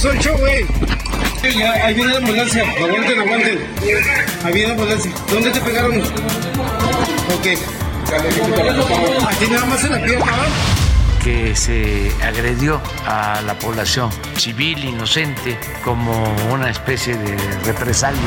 Yo, güey. Ahí viene la ambulancia. Aguanten, aguanten. Ahí viene la ambulancia. ¿Dónde te pegaron? Ok. Aquí nada más en la pierna, que se agredió a la población civil inocente como una especie de represalia.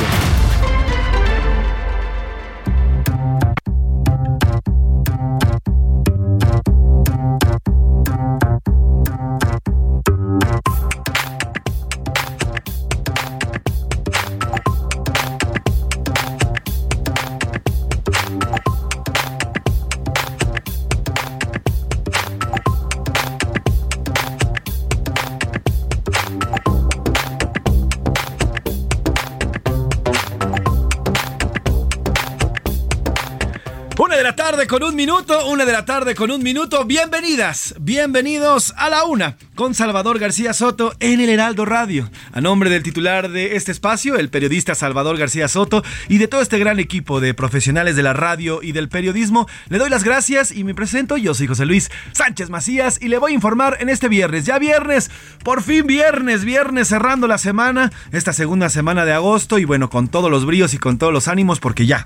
Con un minuto, una de la tarde con un minuto. Bienvenidas, bienvenidos a la una con Salvador García Soto en el Heraldo Radio. A nombre del titular de este espacio, el periodista Salvador García Soto, y de todo este gran equipo de profesionales de la radio y del periodismo, le doy las gracias y me presento. Yo soy José Luis Sánchez Macías y le voy a informar en este viernes. Ya viernes, por fin viernes, viernes cerrando la semana, esta segunda semana de agosto y bueno, con todos los bríos y con todos los ánimos porque ya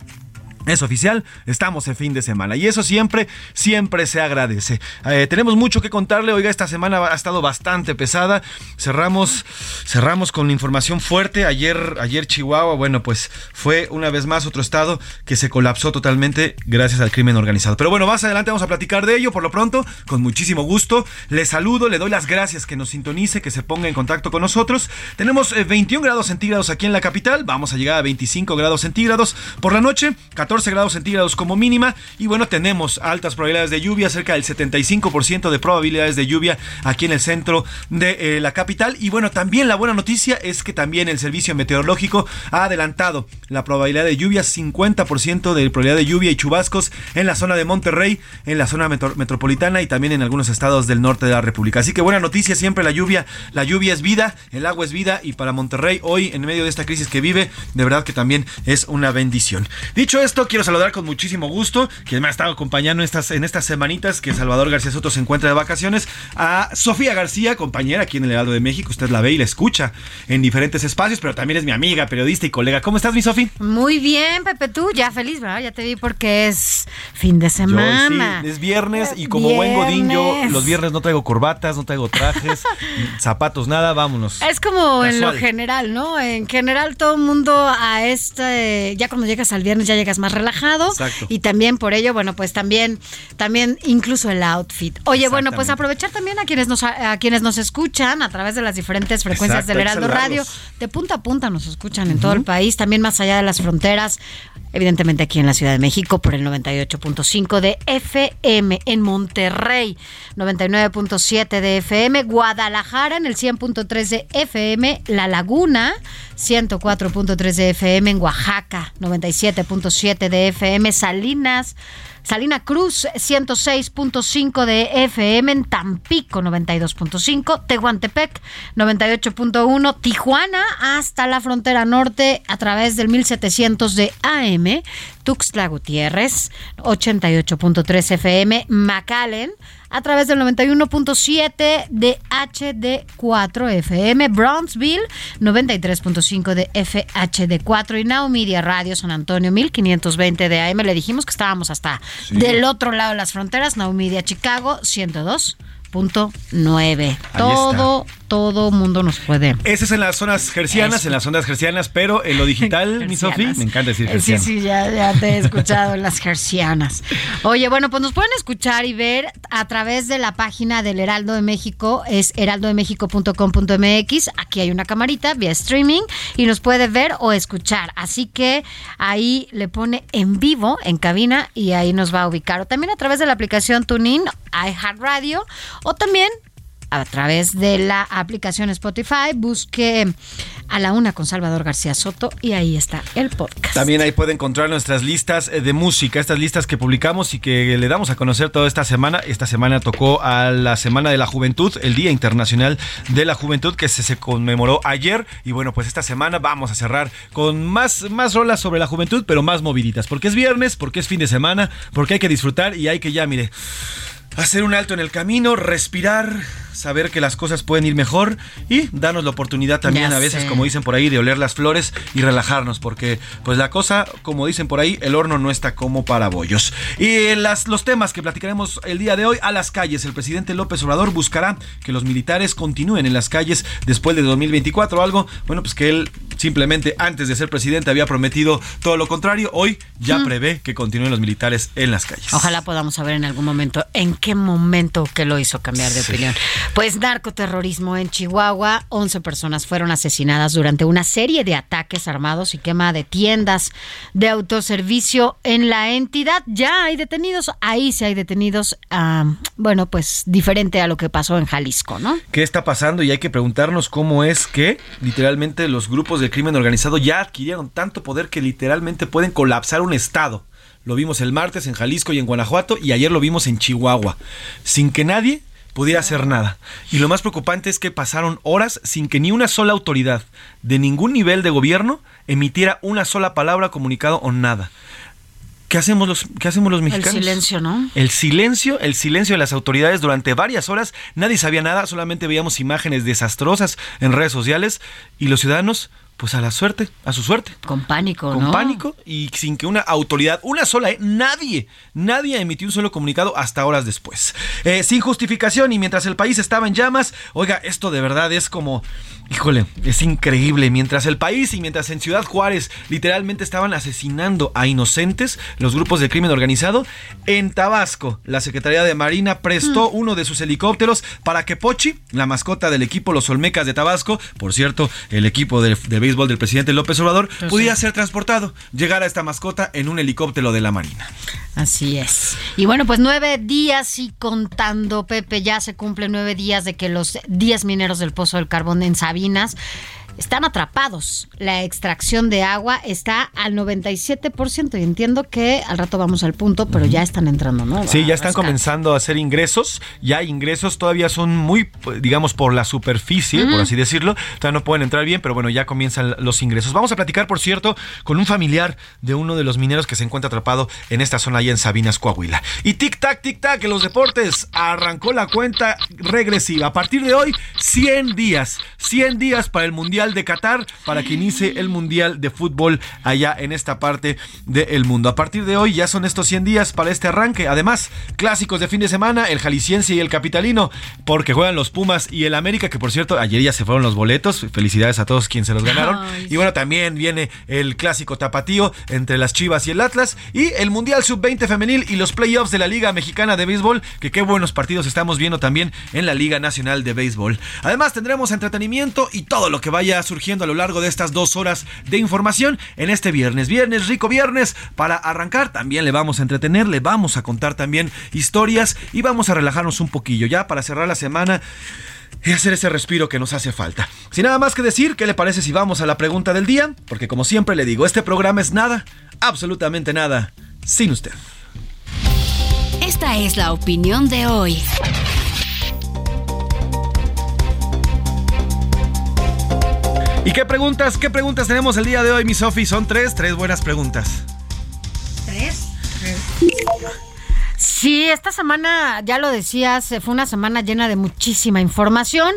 es oficial, estamos en fin de semana y eso siempre, siempre se agradece. Eh, tenemos mucho que contarle, oiga, esta semana ha estado bastante pesada. Cerramos, cerramos con información fuerte. Ayer, ayer Chihuahua, bueno, pues fue una vez más otro estado que se colapsó totalmente gracias al crimen organizado. Pero bueno, más adelante vamos a platicar de ello. Por lo pronto, con muchísimo gusto, le saludo, le doy las gracias que nos sintonice, que se ponga en contacto con nosotros. Tenemos eh, 21 grados centígrados aquí en la capital, vamos a llegar a 25 grados centígrados por la noche, 14 grados centígrados como mínima y bueno, tenemos altas probabilidades de lluvia, cerca del 75% de probabilidades de lluvia aquí en el centro de eh, la capital y bueno, también la buena noticia es que también el servicio meteorológico ha adelantado la probabilidad de lluvia, 50% de probabilidad de lluvia y chubascos en la zona de Monterrey, en la zona metro metropolitana y también en algunos estados del norte de la República. Así que buena noticia, siempre la lluvia, la lluvia es vida, el agua es vida y para Monterrey hoy en medio de esta crisis que vive, de verdad que también es una bendición. Dicho esto, quiero saludar con muchísimo gusto, quien me ha estado acompañando estas, en estas semanitas que Salvador García Soto se encuentra de vacaciones, a Sofía García, compañera aquí en el Heraldo de México. Usted la ve y la escucha en diferentes espacios, pero también es mi amiga, periodista y colega. ¿Cómo estás, mi Sofi? Muy bien, Pepe, tú ya feliz, ¿verdad? Ya te vi porque es fin de semana. Yo, sí, es viernes y como buen godín yo los viernes no traigo corbatas, no traigo trajes, zapatos, nada, vámonos. Es como Casual. en lo general, ¿no? En general todo el mundo a este, ya cuando llegas al viernes ya llegas más relajado Exacto. y también por ello, bueno, pues también, también incluso el outfit. Oye, bueno, pues aprovechar también a quienes nos a quienes nos escuchan a través de las diferentes frecuencias Exacto, del Heraldo Radio, de punta a punta nos escuchan en todo el país, también más allá de las fronteras, evidentemente aquí en la Ciudad de México por el 98.5 de FM, en Monterrey 99.7 de FM, Guadalajara en el 100.3 de FM, La Laguna 104.3 de FM en Oaxaca, 97.7 de FM, Salinas Salina Cruz 106.5 de FM, en Tampico 92.5, Tehuantepec 98.1, Tijuana hasta la frontera norte a través del 1700 de AM, Tuxtla Gutiérrez 88.3 FM, McAllen a través del 91.7 de HD4 FM, Brownsville 93.5 de FHD4 y Now Media Radio San Antonio 1520 de AM. Le dijimos que estábamos hasta del otro lado de las fronteras, Now Media Chicago 102 nueve. Todo, todo mundo nos puede. Ese es en las zonas gercianas, en las zonas gercianas, pero en lo digital, mi Sofi, me encanta decir gerciano. Sí, sí, ya, ya te he escuchado en las gercianas. Oye, bueno, pues nos pueden escuchar y ver a través de la página del Heraldo de México, es heraldodemexico.com.mx. Aquí hay una camarita vía streaming y nos puede ver o escuchar. Así que ahí le pone en vivo, en cabina, y ahí nos va a ubicar. O también a través de la aplicación TuneIn, iHeartRadio o también a través de la aplicación Spotify, busque a la una con Salvador García Soto y ahí está el podcast. También ahí puede encontrar nuestras listas de música, estas listas que publicamos y que le damos a conocer toda esta semana. Esta semana tocó a la Semana de la Juventud, el Día Internacional de la Juventud que se, se conmemoró ayer y bueno, pues esta semana vamos a cerrar con más, más rolas sobre la juventud, pero más moviditas, porque es viernes, porque es fin de semana, porque hay que disfrutar y hay que ya, mire hacer un alto en el camino, respirar, saber que las cosas pueden ir mejor y darnos la oportunidad también a veces, como dicen por ahí, de oler las flores y relajarnos, porque pues la cosa, como dicen por ahí, el horno no está como para bollos. Y las, los temas que platicaremos el día de hoy a las calles, el presidente López Obrador buscará que los militares continúen en las calles después de 2024, algo, bueno, pues que él simplemente antes de ser presidente había prometido todo lo contrario, hoy ya prevé que continúen los militares en las calles. Ojalá podamos saber en algún momento en qué momento que lo hizo cambiar de opinión. Pues narcoterrorismo en Chihuahua, 11 personas fueron asesinadas durante una serie de ataques armados y quema de tiendas de autoservicio en la entidad. Ya hay detenidos, ahí sí hay detenidos, bueno, pues diferente a lo que pasó en Jalisco, ¿no? ¿Qué está pasando? Y hay que preguntarnos cómo es que literalmente los grupos de crimen organizado ya adquirieron tanto poder que literalmente pueden colapsar un estado. Lo vimos el martes en Jalisco y en Guanajuato y ayer lo vimos en Chihuahua, sin que nadie pudiera hacer nada. Y lo más preocupante es que pasaron horas sin que ni una sola autoridad de ningún nivel de gobierno emitiera una sola palabra, comunicado o nada. ¿Qué hacemos los, qué hacemos los mexicanos? El silencio, ¿no? El silencio, el silencio de las autoridades durante varias horas. Nadie sabía nada, solamente veíamos imágenes desastrosas en redes sociales y los ciudadanos pues a la suerte, a su suerte. Con pánico, Con pánico y sin que una autoridad, una sola, ¿eh? nadie, nadie emitió un solo comunicado hasta horas después. Eh, sin justificación y mientras el país estaba en llamas, oiga, esto de verdad es como, híjole, es increíble. Mientras el país y mientras en Ciudad Juárez literalmente estaban asesinando a inocentes, los grupos de crimen organizado, en Tabasco, la Secretaría de Marina prestó mm. uno de sus helicópteros para que Pochi, la mascota del equipo Los Olmecas de Tabasco, por cierto, el equipo de, de béisbol del presidente López Obrador, pues pudiera ser transportado, llegar a esta mascota en un helicóptero de la Marina. Así es. Y bueno, pues nueve días y contando, Pepe, ya se cumplen nueve días de que los diez mineros del Pozo del Carbón en Sabinas están atrapados. La extracción de agua está al 97% y entiendo que al rato vamos al punto, pero ya están entrando, ¿no? Sí, ya están comenzando a hacer ingresos. Ya ingresos todavía son muy, digamos, por la superficie, por así decirlo. Todavía no pueden entrar bien, pero bueno, ya comienzan los ingresos. Vamos a platicar, por cierto, con un familiar de uno de los mineros que se encuentra atrapado en esta zona allá en Sabinas, Coahuila. Y tic-tac, tic-tac, en los deportes arrancó la cuenta regresiva. A partir de hoy, 100 días. 100 días para el Mundial de Qatar para que inicie el Mundial de Fútbol allá en esta parte del mundo. A partir de hoy ya son estos 100 días para este arranque. Además, clásicos de fin de semana, el Jalisciense y el Capitalino, porque juegan los Pumas y el América, que por cierto, ayer ya se fueron los boletos. Felicidades a todos quienes se los ganaron. Y bueno, también viene el clásico tapatío entre las Chivas y el Atlas y el Mundial Sub-20 femenil y los playoffs de la Liga Mexicana de Béisbol, que qué buenos partidos estamos viendo también en la Liga Nacional de Béisbol. Además, tendremos entretenimiento y todo lo que vaya surgiendo a lo largo de estas dos horas de información en este viernes. Viernes, rico viernes, para arrancar también le vamos a entretener, le vamos a contar también historias y vamos a relajarnos un poquillo ya para cerrar la semana y hacer ese respiro que nos hace falta. Sin nada más que decir, ¿qué le parece si vamos a la pregunta del día? Porque como siempre le digo, este programa es nada, absolutamente nada, sin usted. Esta es la opinión de hoy. ¿Y qué preguntas, qué preguntas tenemos el día de hoy, mi Sofi? Son tres, tres buenas preguntas. ¿Tres? Sí, esta semana, ya lo decías, fue una semana llena de muchísima información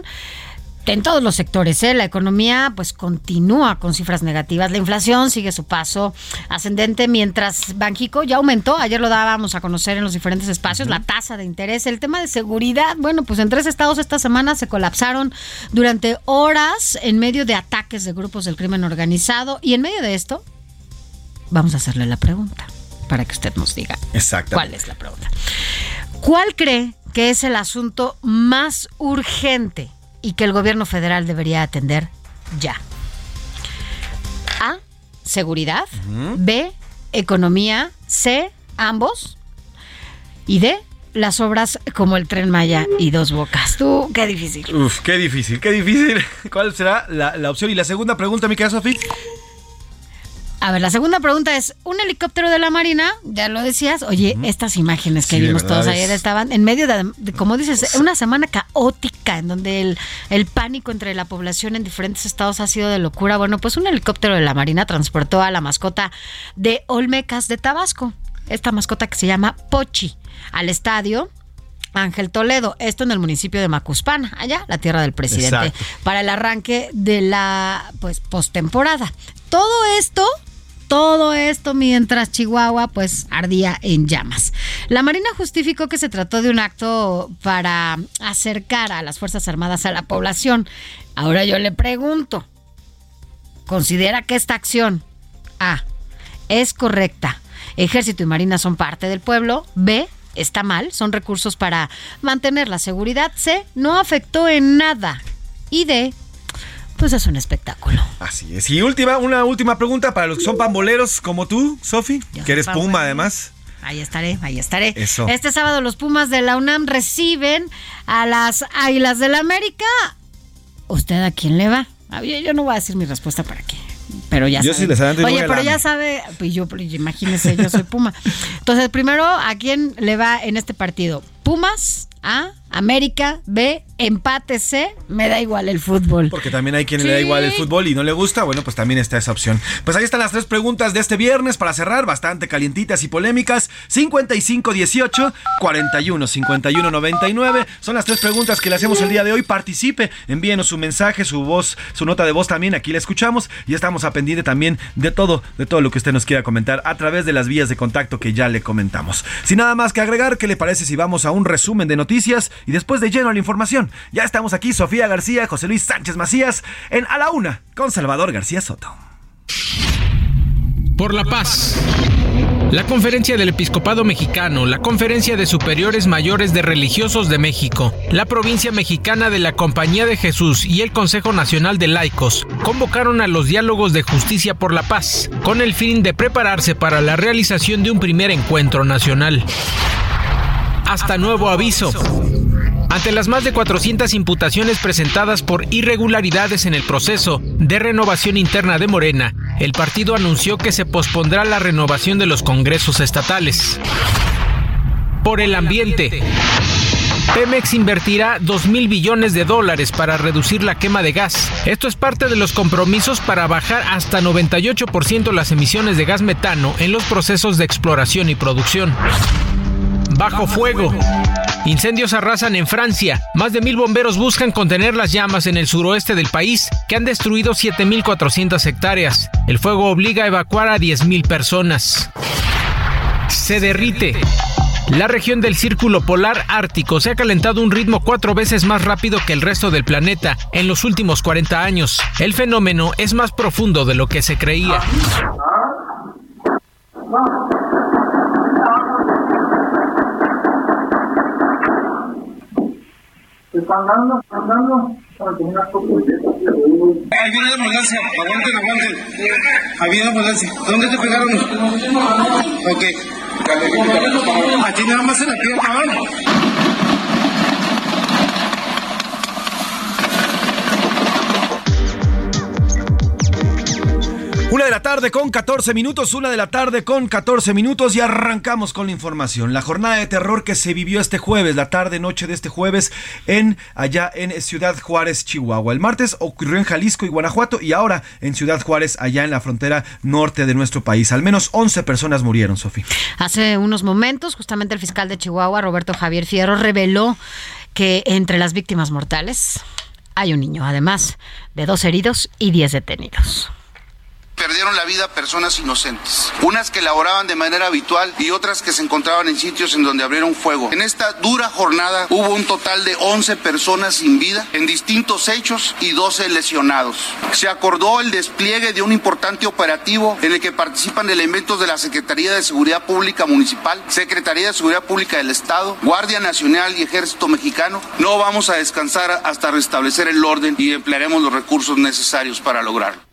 en todos los sectores. ¿eh? La economía pues continúa con cifras negativas. La inflación sigue su paso ascendente mientras Banjico ya aumentó. Ayer lo dábamos a conocer en los diferentes espacios. La tasa de interés, el tema de seguridad. Bueno, pues en tres estados esta semana se colapsaron durante horas en medio de ataques de grupos del crimen organizado. Y en medio de esto, vamos a hacerle la pregunta para que usted nos diga cuál es la pregunta. ¿Cuál cree que es el asunto más urgente y que el gobierno federal debería atender ya. A, seguridad. B, economía. C, ambos. Y D, las obras como el tren Maya y dos bocas. Tú, qué difícil. Uf, qué difícil, qué difícil. ¿Cuál será la, la opción? Y la segunda pregunta, mi querida Sofía. A ver, la segunda pregunta es, un helicóptero de la Marina, ya lo decías, oye, estas imágenes que vimos todos ayer estaban en medio de, como dices, una semana caótica en donde el, el, pánico entre la población en diferentes estados ha sido de locura. Bueno, pues un helicóptero de la Marina transportó a la mascota de Olmecas de Tabasco, esta mascota que se llama Pochi, al estadio Ángel Toledo, esto en el municipio de Macuspana, allá, la tierra del presidente, para el arranque de la pues postemporada. Todo esto todo esto mientras Chihuahua pues ardía en llamas. La Marina justificó que se trató de un acto para acercar a las Fuerzas Armadas a la población. Ahora yo le pregunto, ¿considera que esta acción A es correcta? Ejército y Marina son parte del pueblo. B está mal, son recursos para mantener la seguridad. C no afectó en nada. Y D pues es un espectáculo. Así es. Y última, una última pregunta para los que son pamboleros como tú, Sofi, que eres Puma además. Ahí estaré, ahí estaré. Eso. Este sábado los Pumas de la UNAM reciben a las Águilas del la América. ¿Usted a quién le va? Yo no voy a decir mi respuesta para qué. Pero ya yo sabe. Sí Oye, pero ya sabe, pues yo, imagínese, yo soy Puma. Entonces, primero, ¿a quién le va en este partido? Pumas, A, América, B, empate C, me da igual el fútbol. Porque también hay quien le da igual el fútbol y no le gusta, bueno, pues también está esa opción. Pues ahí están las tres preguntas de este viernes para cerrar, bastante calientitas y polémicas. 55 18 41 51 99 son las tres preguntas que le hacemos el día de hoy. Participe, envíenos su mensaje, su voz, su nota de voz también, aquí la escuchamos y estamos a pendiente también de todo, de todo lo que usted nos quiera comentar a través de las vías de contacto que ya le comentamos. Sin nada más que agregar, ¿qué le parece si vamos a un resumen de noticias y después de lleno a la información? Ya estamos aquí, Sofía García, José Luis Sánchez Macías, en A la Una, con Salvador García Soto. Por la paz. La Conferencia del Episcopado Mexicano, la Conferencia de Superiores Mayores de Religiosos de México, la Provincia Mexicana de la Compañía de Jesús y el Consejo Nacional de Laicos convocaron a los diálogos de justicia por la paz, con el fin de prepararse para la realización de un primer encuentro nacional. Hasta nuevo aviso. Ante las más de 400 imputaciones presentadas por irregularidades en el proceso de renovación interna de Morena, el partido anunció que se pospondrá la renovación de los congresos estatales. Por el ambiente. Pemex invertirá 2 mil billones de dólares para reducir la quema de gas. Esto es parte de los compromisos para bajar hasta 98% las emisiones de gas metano en los procesos de exploración y producción. Bajo fuego. Incendios arrasan en Francia. Más de mil bomberos buscan contener las llamas en el suroeste del país, que han destruido 7.400 hectáreas. El fuego obliga a evacuar a 10.000 personas. Se derrite. La región del Círculo Polar Ártico se ha calentado un ritmo cuatro veces más rápido que el resto del planeta en los últimos 40 años. El fenómeno es más profundo de lo que se creía. Están dando, están dando. Ahí viene la ambulancia, aguanten, aguanten. Viene la ambulancia. ¿Dónde te pegaron? Ok. Aquí nada más en la pierna, Una de la tarde con 14 minutos, una de la tarde con 14 minutos y arrancamos con la información. La jornada de terror que se vivió este jueves, la tarde noche de este jueves en allá en Ciudad Juárez, Chihuahua. El martes ocurrió en Jalisco y Guanajuato y ahora en Ciudad Juárez, allá en la frontera norte de nuestro país. Al menos 11 personas murieron, Sofía. Hace unos momentos, justamente el fiscal de Chihuahua, Roberto Javier Fierro, reveló que entre las víctimas mortales hay un niño, además de dos heridos y 10 detenidos perdieron la vida personas inocentes, unas que laboraban de manera habitual y otras que se encontraban en sitios en donde abrieron fuego. En esta dura jornada hubo un total de 11 personas sin vida en distintos hechos y 12 lesionados. Se acordó el despliegue de un importante operativo en el que participan elementos de la Secretaría de Seguridad Pública Municipal, Secretaría de Seguridad Pública del Estado, Guardia Nacional y Ejército Mexicano. No vamos a descansar hasta restablecer el orden y emplearemos los recursos necesarios para lograrlo.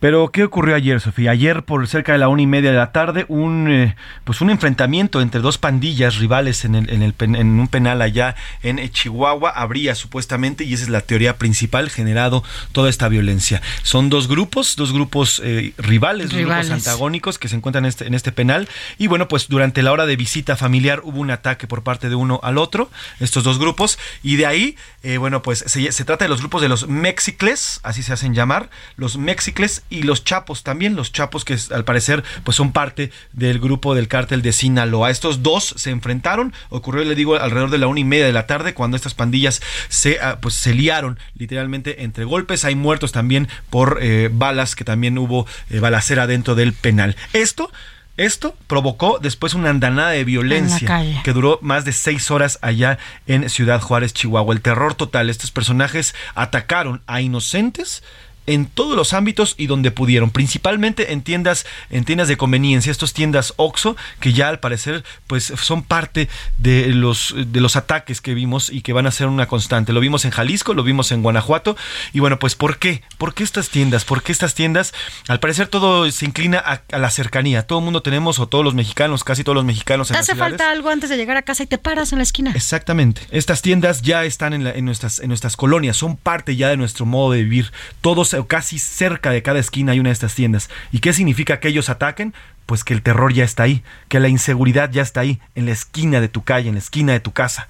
Pero, ¿qué ocurrió ayer, Sofía? Ayer, por cerca de la una y media de la tarde, un, eh, pues un enfrentamiento entre dos pandillas rivales en, el, en, el, en un penal allá en Chihuahua habría supuestamente, y esa es la teoría principal, generado toda esta violencia. Son dos grupos, dos grupos eh, rivales, rivales, grupos antagónicos que se encuentran en este, en este penal. Y bueno, pues durante la hora de visita familiar hubo un ataque por parte de uno al otro, estos dos grupos, y de ahí, eh, bueno, pues se, se, trata de los grupos de los Mexicles, así se hacen llamar, los Mexicles y los Chapos también, los Chapos que al parecer pues son parte del grupo del cártel de Sinaloa. Estos dos se enfrentaron, ocurrió, le digo, alrededor de la una y media de la tarde cuando estas pandillas se, ah, pues, se liaron literalmente entre golpes. Hay muertos también por eh, balas, que también hubo eh, balacera dentro del penal. Esto... Esto provocó después una andanada de violencia que duró más de seis horas allá en Ciudad Juárez, Chihuahua. El terror total. Estos personajes atacaron a inocentes en todos los ámbitos y donde pudieron, principalmente en tiendas, en tiendas de conveniencia, estos tiendas OXO, que ya al parecer pues son parte de los, de los ataques que vimos y que van a ser una constante. Lo vimos en Jalisco, lo vimos en Guanajuato, y bueno, pues ¿por qué? ¿Por qué estas tiendas? ¿Por qué estas tiendas? Al parecer todo se inclina a, la cercanía. Todo el mundo tenemos, o todos los mexicanos, casi todos los mexicanos. Te hace falta algo antes de llegar a casa y te paras en la esquina. Exactamente. Estas tiendas ya están en, en, nuestras, en nuestras colonias, son parte ya de nuestro modo de vivir. Todos casi cerca de cada esquina hay una de estas tiendas. ¿Y qué significa que ellos ataquen? Pues que el terror ya está ahí, que la inseguridad ya está ahí, en la esquina de tu calle, en la esquina de tu casa.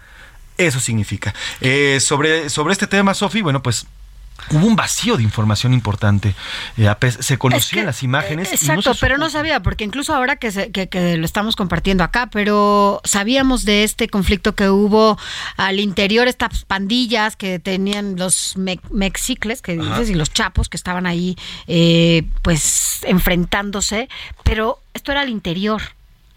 Eso significa. Eh, sobre, sobre este tema, Sofi, bueno, pues hubo un vacío de información importante. Eh, se conocían las imágenes. Exacto, pero no sabía, porque incluso ahora que, que, lo estamos compartiendo acá, pero sabíamos de este conflicto que hubo al interior, estas pandillas que tenían los mexicles, que dices, y los chapos que estaban ahí, eh, pues enfrentándose, pero esto era al interior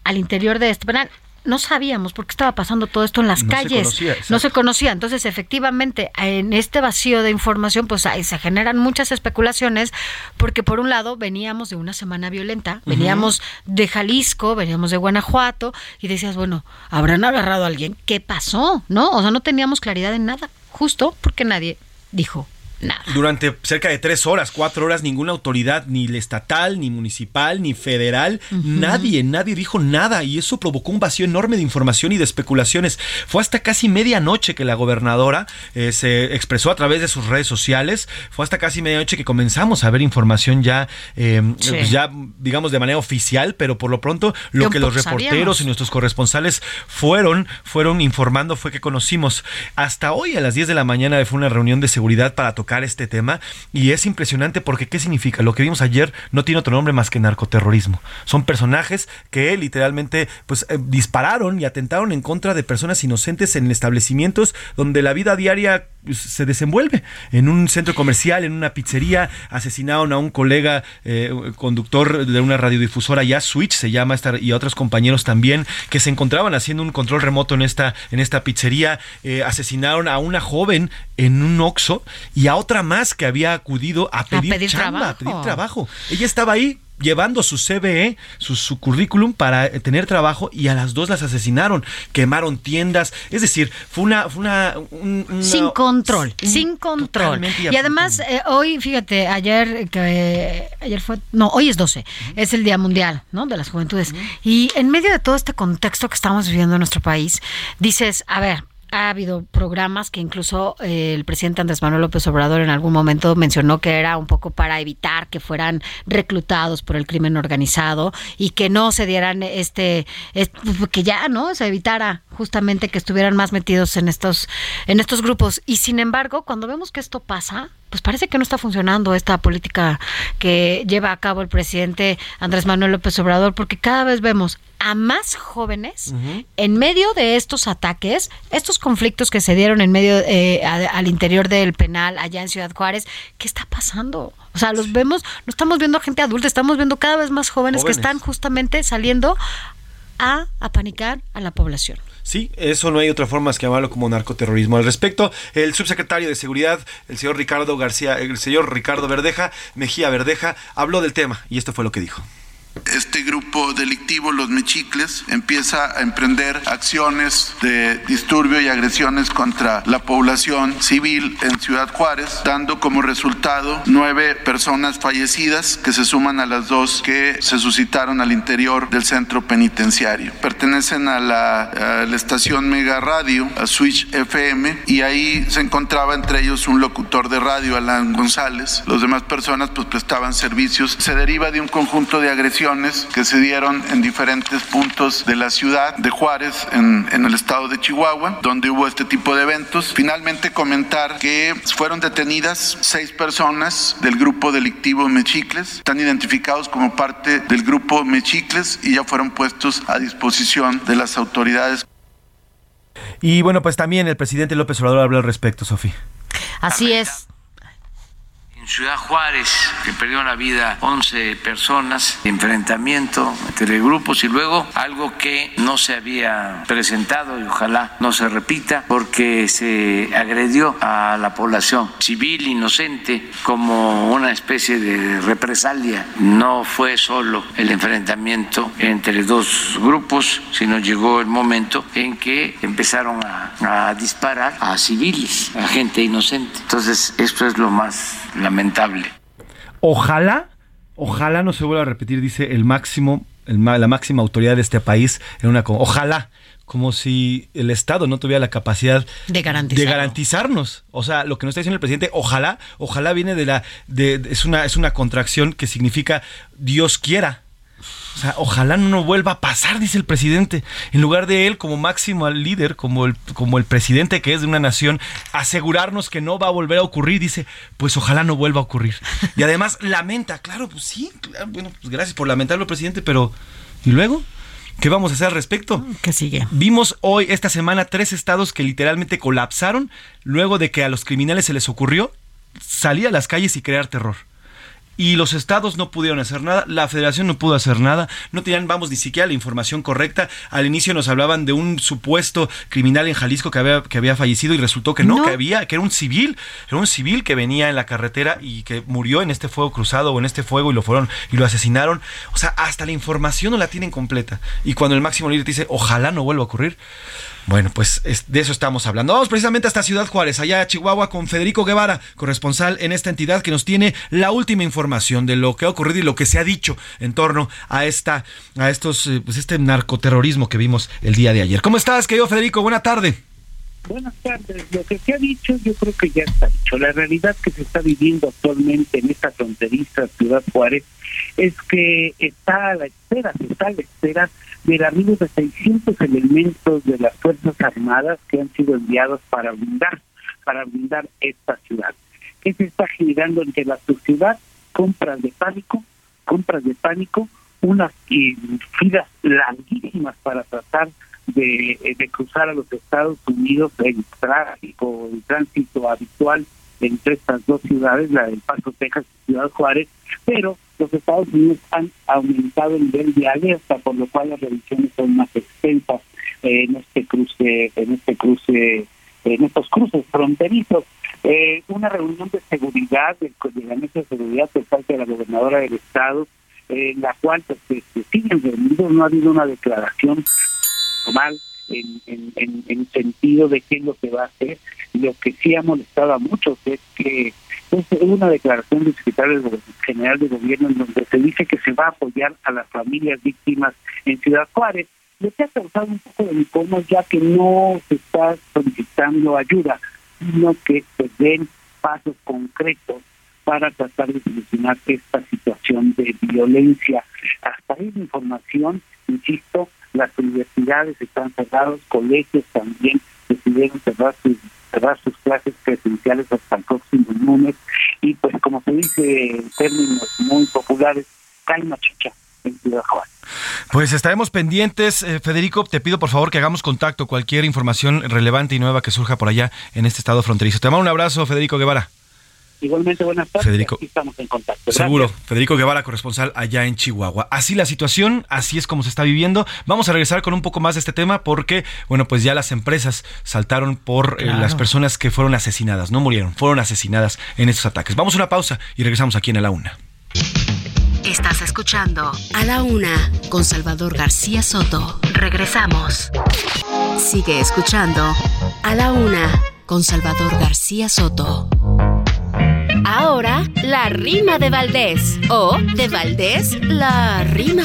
al interior de este penal no sabíamos por qué estaba pasando todo esto en las calles. no se conocía. Entonces, efectivamente, en este vacío de información, pues ahí se generan muchas especulaciones, porque por un lado veníamos de una semana violenta, veníamos de Jalisco, veníamos de Guanajuato, y decías, bueno, ¿habrán agarrado a alguien? ¿Qué pasó? ¿No? O sea, no teníamos claridad en nada, justo porque nadie dijo durante cerca de tres horas, cuatro horas, ninguna autoridad, ni estatal, ni municipal, ni federal, nadie, nadie dijo nada y eso provocó un vacío enorme de información y de especulaciones. Fue hasta casi medianoche que la gobernadora eh, se expresó a través de sus redes sociales, fue hasta casi medianoche que comenzamos a ver información ya, eh, pues ya digamos de manera oficial, pero por lo pronto lo que los reporteros y nuestros corresponsales fueron, fueron informando fue que conocimos. Hasta hoy a las 10 de la mañana fue una reunión de seguridad para tocar este tema y es impresionante porque ¿qué significa? Lo que vimos ayer no tiene otro nombre más que narcoterrorismo. Son personajes que literalmente pues eh, dispararon y atentaron en contra de personas inocentes en establecimientos donde la vida diaria se desenvuelve. En un centro comercial, en una pizzería, asesinaron a un colega eh, conductor de una radiodifusora ya Switch se llama esta, y a otros compañeros también que se encontraban haciendo un control remoto en esta en esta pizzería, eh, asesinaron a una joven en un Oxxo y a otra más que había acudido a pedir, chamba, a pedir trabajo. Ella estaba ahí llevando su CBE, su, currículum para eh, tener trabajo y a las dos las asesinaron, quemaron tiendas, es decir, fue una... Fue una, sin control, sin control. Y además, eh, hoy, fíjate, ayer, que ayer fue, no, hoy es 12, es el Día Mundial, ¿no? De las Juventudes. Y en medio de todo este contexto que estamos viviendo en nuestro país, dices, a ver, ha habido programas que incluso eh, el presidente Andrés Manuel López Obrador en algún momento mencionó que era un poco para evitar que fueran reclutados por el crimen organizado y que no se dieran este, que ya no se evitara justamente que estuvieran más metidos en estos en estos grupos. Y sin embargo cuando vemos que esto pasa pues parece que no está funcionando esta política que lleva a cabo el presidente Andrés Manuel López Obrador, porque cada vez vemos a más jóvenes en medio de estos ataques, estos conflictos que se dieron en medio eh, al interior del penal allá en Ciudad Juárez, ¿qué está pasando? O sea, los vemos, no estamos viendo gente adulta, estamos viendo cada vez más jóvenes. que están justamente saliendo a apanicar a la población. Sí, eso no hay otra forma más que llamarlo como narcoterrorismo. Al respecto, el subsecretario de Seguridad, el señor Ricardo García, el señor Ricardo Verdeja, Mejía Verdeja, habló del tema y esto fue lo que dijo. Este grupo delictivo, los mechicles, empieza a emprender acciones de disturbio y agresiones contra la población civil en Ciudad Juárez, dando como resultado nueve personas fallecidas que se suman a las dos que se suscitaron al interior del centro penitenciario. Pertenecen a la, estación Mega Radio, a Switch FM, y ahí se encontraba entre ellos un locutor de radio, Alan González. Los demás personas pues prestaban servicios. Se deriva de un conjunto de agresiones que se dieron en diferentes puntos de la ciudad de Juárez, en, en el estado de Chihuahua, donde hubo este tipo de eventos. Finalmente comentar que fueron detenidas seis personas del grupo delictivo Mechicles, están identificados como parte del grupo Mechicles y ya fueron puestos a disposición de las autoridades. Y bueno, pues también el presidente López Obrador habló al respecto, Sofía. Así es. En Ciudad Juárez, que perdieron la vida 11 personas, enfrentamiento entre grupos y luego algo que no se había presentado y ojalá no se repita porque se agredió a la población civil inocente como una especie de represalia. No fue solo el enfrentamiento entre dos grupos, sino llegó el momento en que empezaron a, disparar a civiles, a gente inocente. Entonces, esto es lo más lamentable. Ojalá, ojalá no se vuelva a repetir, dice el máximo, la máxima autoridad de este país en una ojalá como si el Estado no tuviera la capacidad de, de, garantizarnos. O sea, lo que nos está diciendo el presidente, ojalá, ojalá viene de la, de, es una, es una contracción que significa Dios quiera. O sea, ojalá no vuelva a pasar, dice el presidente. En lugar de él, como máximo líder, como el, como el presidente que es de una nación, asegurarnos que no va a volver a ocurrir, dice, pues ojalá no vuelva a ocurrir. Y además lamenta, claro, pues sí, bueno, pues gracias por lamentarlo, presidente, pero ¿y luego? ¿Qué vamos a hacer al respecto? ¿Qué sigue? Vimos hoy, esta semana, tres estados que literalmente colapsaron luego de que a los criminales se les ocurrió salir a las calles y crear terror y los estados no pudieron hacer nada, la federación no pudo hacer nada, no tenían, vamos, ni siquiera la información correcta. Al inicio nos hablaban de un supuesto criminal en Jalisco que había, que había fallecido y resultó que no, que había, que era un civil, era un civil que venía en la carretera y que murió en este fuego cruzado o en este fuego y lo fueron y lo asesinaron. O sea, hasta la información no la tienen completa. Y cuando el máximo líder dice, ojalá no vuelva a ocurrir, bueno, pues de eso estamos hablando. Vamos precisamente hasta Ciudad Juárez, allá a Chihuahua, con Federico Guevara, corresponsal en esta entidad, que nos tiene la última información de lo que ha ocurrido y lo que se ha dicho en torno a esta, a estos, eh, pues este narcoterrorismo que vimos el día de ayer. ¿Cómo estás, querido Federico? Buena tarde. Buenas tardes. Lo que se ha dicho, yo creo que ya está dicho. La realidad que se está viviendo actualmente en esta fronteriza Ciudad Juárez es que está a la espera, se está a la espera del arribo de 600 elementos de las Fuerzas Armadas que han sido enviados para blindar, para blindar esta ciudad. ¿Qué se está generando entre la sociedad? Compras de pánico, compras de pánico, unas filas larguísimas para tratar de, de cruzar a los Estados Unidos en tráfico, en tránsito habitual entre estas dos ciudades, la del Paso, Texas y Ciudad Juárez, pero los Estados Unidos han aumentado el nivel de alerta, por lo cual las revisiones son más extensas en este cruce, en este cruce, en estos cruces fronterizos. Eh, una reunión de seguridad, de, la mesa de seguridad por parte de la gobernadora del estado, en la cual pues, se, siguen reunidos, no ha habido una declaración formal en, en, en, sentido de qué es lo que va a hacer. Lo que sí ha molestado a muchos es que es una declaración del secretario general de gobierno en donde se dice que se va a apoyar a las familias víctimas en Ciudad Juárez lo que ha causado un poco de incómodo ya que no se está solicitando ayuda, sino que se den pasos concretos para tratar de solucionar esta situación de violencia. Hasta ahí la información, insisto, las universidades están cerradas, colegios también decidieron cerrar sus, cerrar sus clases presenciales hasta el próximo lunes y pues como se dice en términos muy populares, calma chicha en Ciudad Juárez. Pues estaremos pendientes. Eh, Federico, te pido por favor que hagamos contacto, cualquier información relevante y nueva que surja por allá en este estado fronterizo. Te mando un abrazo, Federico Guevara. Igualmente, buenas tardes. Federico, Aquí estamos en contacto. Seguro, Gracias. Federico Guevara, corresponsal allá en Chihuahua. Así la situación, así es como se está viviendo. Vamos a regresar con un poco más de este tema porque, bueno, pues ya las empresas saltaron por eh, las personas que fueron asesinadas, no murieron, fueron asesinadas en estos ataques. Vamos a una pausa y regresamos aquí en A la Una. Estás escuchando A la Una con Salvador García Soto. Regresamos. Sigue escuchando A la Una con Salvador García Soto. Ahora, la rima de Valdés. O de Valdés, la rima.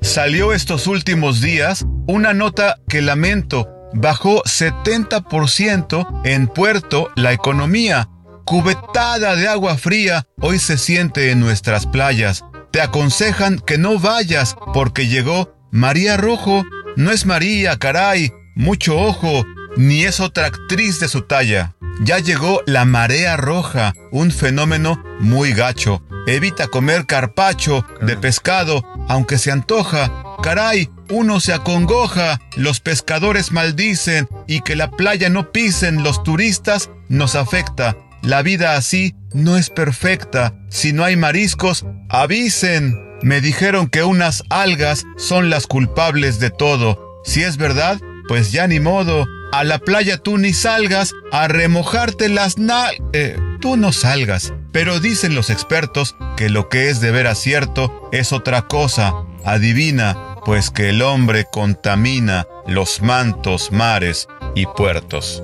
Salió estos últimos días una nota que lamento. Bajó 70% en Puerto la economía. Cubetada de agua fría hoy se siente en nuestras playas. Te aconsejan que no vayas porque llegó María Rojo. No es María, caray. Mucho ojo. Ni es otra actriz de su talla. Ya llegó la marea roja, un fenómeno muy gacho. Evita comer carpacho de pescado, aunque se antoja. Caray, uno se acongoja, los pescadores maldicen y que la playa no pisen los turistas nos afecta. La vida así no es perfecta. Si no hay mariscos, avisen. Me dijeron que unas algas son las culpables de todo. Si es verdad, pues ya ni modo. A la playa tú ni salgas a remojarte las na... Eh, tú no salgas. Pero dicen los expertos que lo que es de veras cierto es otra cosa. Adivina, pues que el hombre contamina los mantos, mares y puertos.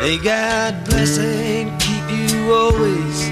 May God bless and keep you always.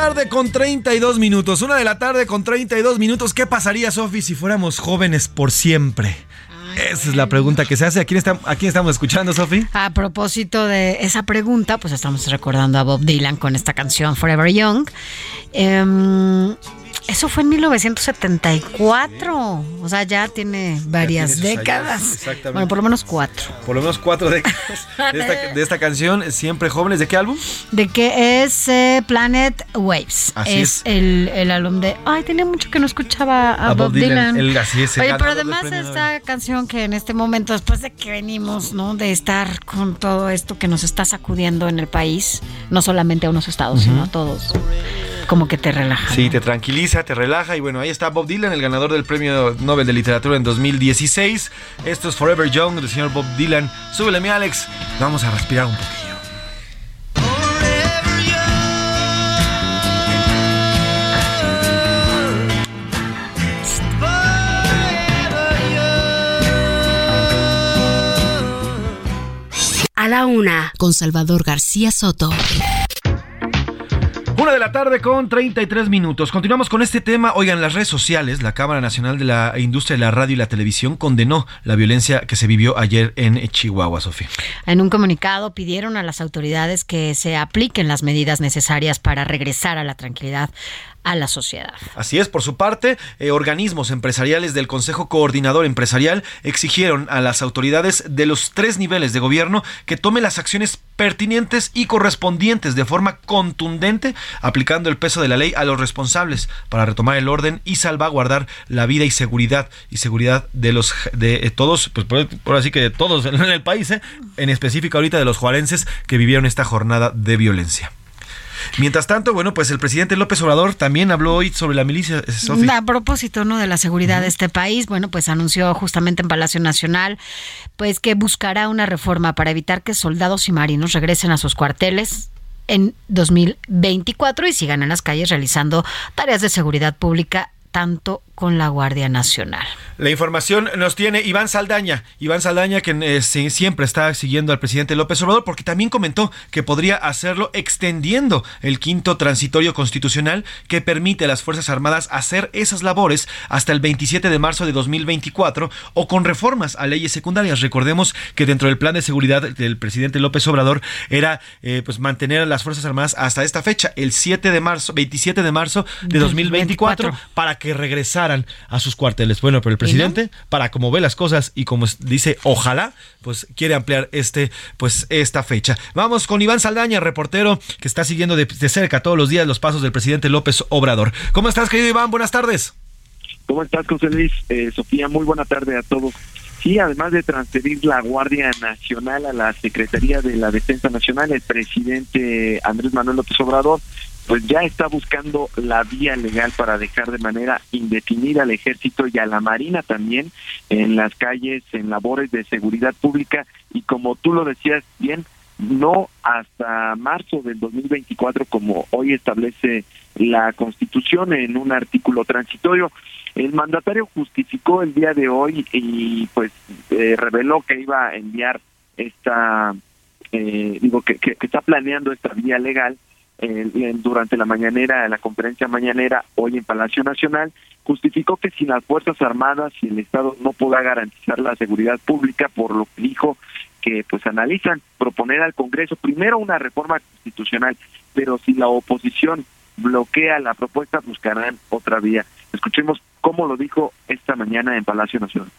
Tarde con 32 minutos. Una de la tarde con 32 minutos. ¿Qué pasaría, Sofi, si fuéramos jóvenes por siempre? Esa es la pregunta que se hace. ¿A quién, está- a quién estamos escuchando, Sofi? A propósito de esa pregunta, pues estamos recordando a Bob Dylan con esta canción Forever Young. Em, eso fue en 1974. O sea, ya tiene varias tiene décadas. años, exactamente. Bueno, por lo menos cuatro. Por lo menos cuatro décadas de esta, de esta canción, Siempre Jóvenes. ¿De qué álbum? De que es eh, Planet Waves. Así es, es. El, el álbum de. Ay, tenía mucho que no escuchaba a, Bob, Dylan. El, así es, el Oye, pero además esta canción que en este momento, después de que venimos, ¿no? De estar con todo esto que nos está sacudiendo en el país, no solamente a unos estados, sino a todos, como que te relaja. Sí, te tranquiliza, te relaja y bueno, ahí está Bob Dylan, el ganador del Premio Nobel de Literatura en 2016. Esto es Forever Young del señor Bob Dylan. Súbele mi Alex, vamos a respirar un poquillo. A la Una con Salvador García Soto. Una de la tarde con 33 minutos. Continuamos con este tema. Oigan, las redes sociales, la Cámara Nacional de la Industria de la Radio y la Televisión condenó la violencia que se vivió ayer en Chihuahua, Sofía. En un comunicado pidieron a las autoridades que se apliquen las medidas necesarias para regresar a la tranquilidad a la sociedad. Así es, por su parte, eh, organismos empresariales del Consejo Coordinador Empresarial exigieron a las autoridades de los tres niveles de gobierno que tomen las acciones pertinentes y correspondientes de forma contundente, aplicando el peso de la ley a los responsables para retomar el orden y salvaguardar la vida y seguridad y seguridad de los de eh, todos, pues por, así que de todos en el país, eh, en específico ahorita de los juarenses que vivieron esta jornada de violencia. Mientras tanto, bueno, pues el presidente López Obrador también habló hoy sobre la milicia. Sofía. A propósito, ¿no? De la seguridad de este país, bueno, pues anunció justamente en Palacio Nacional, pues que buscará una reforma para evitar que soldados y marinos regresen a sus cuarteles en 2024 y sigan en las calles realizando tareas de seguridad pública tanto con la Guardia Nacional. La información nos tiene Iván Saldaña. Iván Saldaña, que eh, siempre está siguiendo al presidente López Obrador, porque también comentó que podría hacerlo extendiendo el quinto transitorio constitucional que permite a las Fuerzas Armadas hacer esas labores hasta el 27 de marzo de 2024 o con reformas a leyes secundarias. Recordemos que dentro del plan de seguridad del presidente López Obrador era eh, pues mantener a las Fuerzas Armadas hasta esta fecha, el 7 de marzo, 27 de marzo de 2024, para que regresaran a sus cuarteles. Bueno, pero el presidente, para como ve las cosas y como dice, ojalá, pues quiere ampliar este, pues esta fecha. Vamos con Iván Saldaña, reportero que está siguiendo de, cerca todos los días los pasos del presidente López Obrador. ¿Cómo estás, querido Iván? Buenas tardes. ¿Cómo estás, José Luis? Eh, Sofía, muy buena tarde a todos. Sí, además de transferir la Guardia Nacional a la Secretaría de la Defensa Nacional, el presidente Andrés Manuel López Obrador pues ya está buscando la vía legal para dejar de manera indefinida al ejército y a la marina también en las calles, en labores de seguridad pública y como tú lo decías bien, no hasta marzo del 2024 como hoy establece la Constitución en un artículo transitorio. El mandatario justificó el día de hoy y pues eh, reveló que iba a enviar esta, eh, digo, que, que está planeando esta vía legal durante la mañanera, la conferencia mañanera hoy en Palacio Nacional, justificó que si las Fuerzas Armadas y el Estado no pueda garantizar la seguridad pública, por lo que dijo que pues analizan proponer al Congreso primero una reforma constitucional, pero si la oposición bloquea la propuesta, buscarán otra vía. Escuchemos cómo lo dijo esta mañana en Palacio Nacional.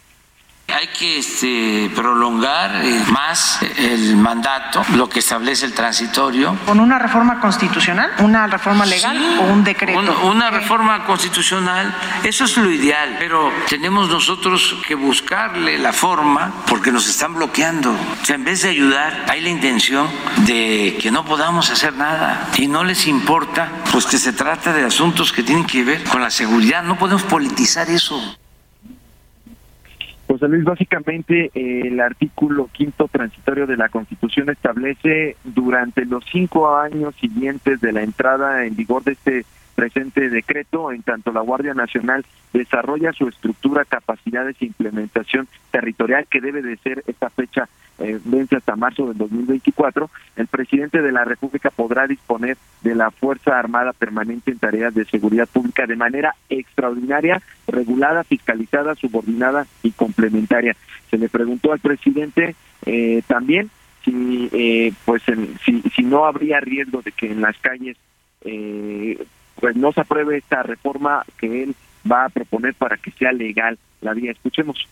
Hay que este, prolongar eh, más el mandato, lo que establece el transitorio. ¿Con una reforma constitucional, una reforma legal o un decreto? una reforma constitucional, eso es lo ideal, pero tenemos nosotros que buscarle la forma porque nos están bloqueando. O sea, en vez de ayudar, hay la intención de que no podamos hacer nada y no les importa, pues que se trata de asuntos que tienen que ver con la seguridad. No podemos politizar eso. José Luis, básicamente eh, el artículo quinto transitorio de la Constitución establece durante los cinco años siguientes de la entrada en vigor de este presente decreto, en tanto la Guardia Nacional desarrolla su estructura, capacidades e implementación territorial que debe de ser esta fecha eh, vence hasta marzo del 2024, el presidente de la República podrá disponer de la Fuerza Armada Permanente en tareas de seguridad pública de manera extraordinaria, regulada, fiscalizada, subordinada y complementaria. Se le preguntó al presidente eh, también si, eh, pues, si, si no habría riesgo de que en las calles eh, pues no se apruebe esta reforma que él va a proponer para que sea legal la vía. Escuchemos.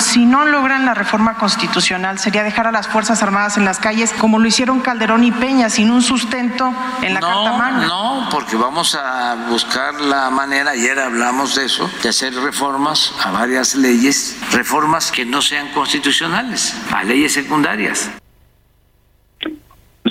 Si no logran la reforma constitucional, sería dejar a las Fuerzas Armadas en las calles, como lo hicieron Calderón y Peña, sin un sustento en la Carta Magna. No, porque vamos a buscar la manera, ayer hablamos de eso, de hacer reformas a varias leyes, reformas que no sean constitucionales, a leyes secundarias.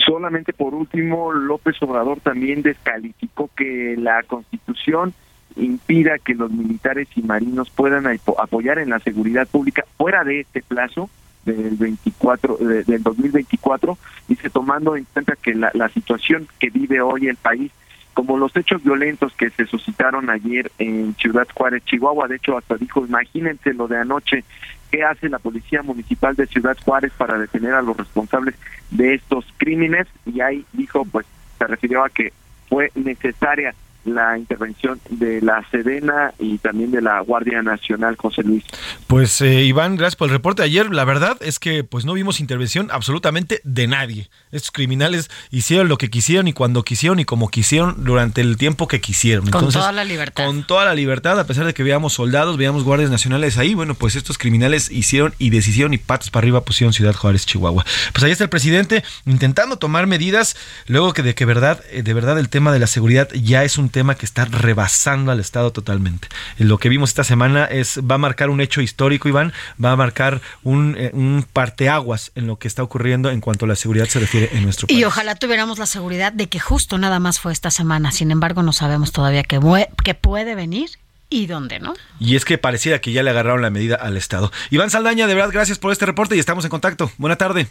Solamente por último, López Obrador también descalificó que la Constitución impida que los militares y marinos puedan apoyar en la seguridad pública fuera de este plazo del 24 del 2024 dice tomando en cuenta que la, la situación que vive hoy el país como los hechos violentos que se suscitaron ayer en Ciudad Juárez, Chihuahua, de hecho hasta dijo, imagínense lo de anoche, ¿qué hace la Policía Municipal de Ciudad Juárez para detener a los responsables de estos crímenes? Y ahí dijo, pues se refirió a que fue necesaria la intervención de la Sedena y también de la Guardia Nacional, José Luis. Pues eh, Iván, gracias por el reporte. Ayer la verdad es que pues no vimos intervención absolutamente de nadie. Estos criminales hicieron lo que quisieron y cuando quisieron y como quisieron durante el tiempo que quisieron. Con toda la libertad. Con toda la libertad, a pesar de que veíamos soldados, veíamos guardias nacionales ahí, bueno, pues estos criminales hicieron y deshicieron y patas para arriba pusieron Ciudad Juárez, Chihuahua. Pues ahí está el presidente intentando tomar medidas luego que de que verdad, eh, de verdad el tema de la seguridad ya es un tema que está rebasando al Estado totalmente. Lo que vimos esta semana es va a marcar un hecho histórico, Iván, va a marcar un, eh, un parteaguas en lo que está ocurriendo en cuanto a la seguridad se refiere en nuestro país. Y ojalá tuviéramos la seguridad de que justo nada más fue esta semana. Sin embargo, no sabemos todavía qué, qué puede venir y dónde, ¿no? Y es que pareciera que ya le agarraron la medida al Estado. Iván Saldaña, de verdad, gracias por este reporte y estamos en contacto. Buena tarde.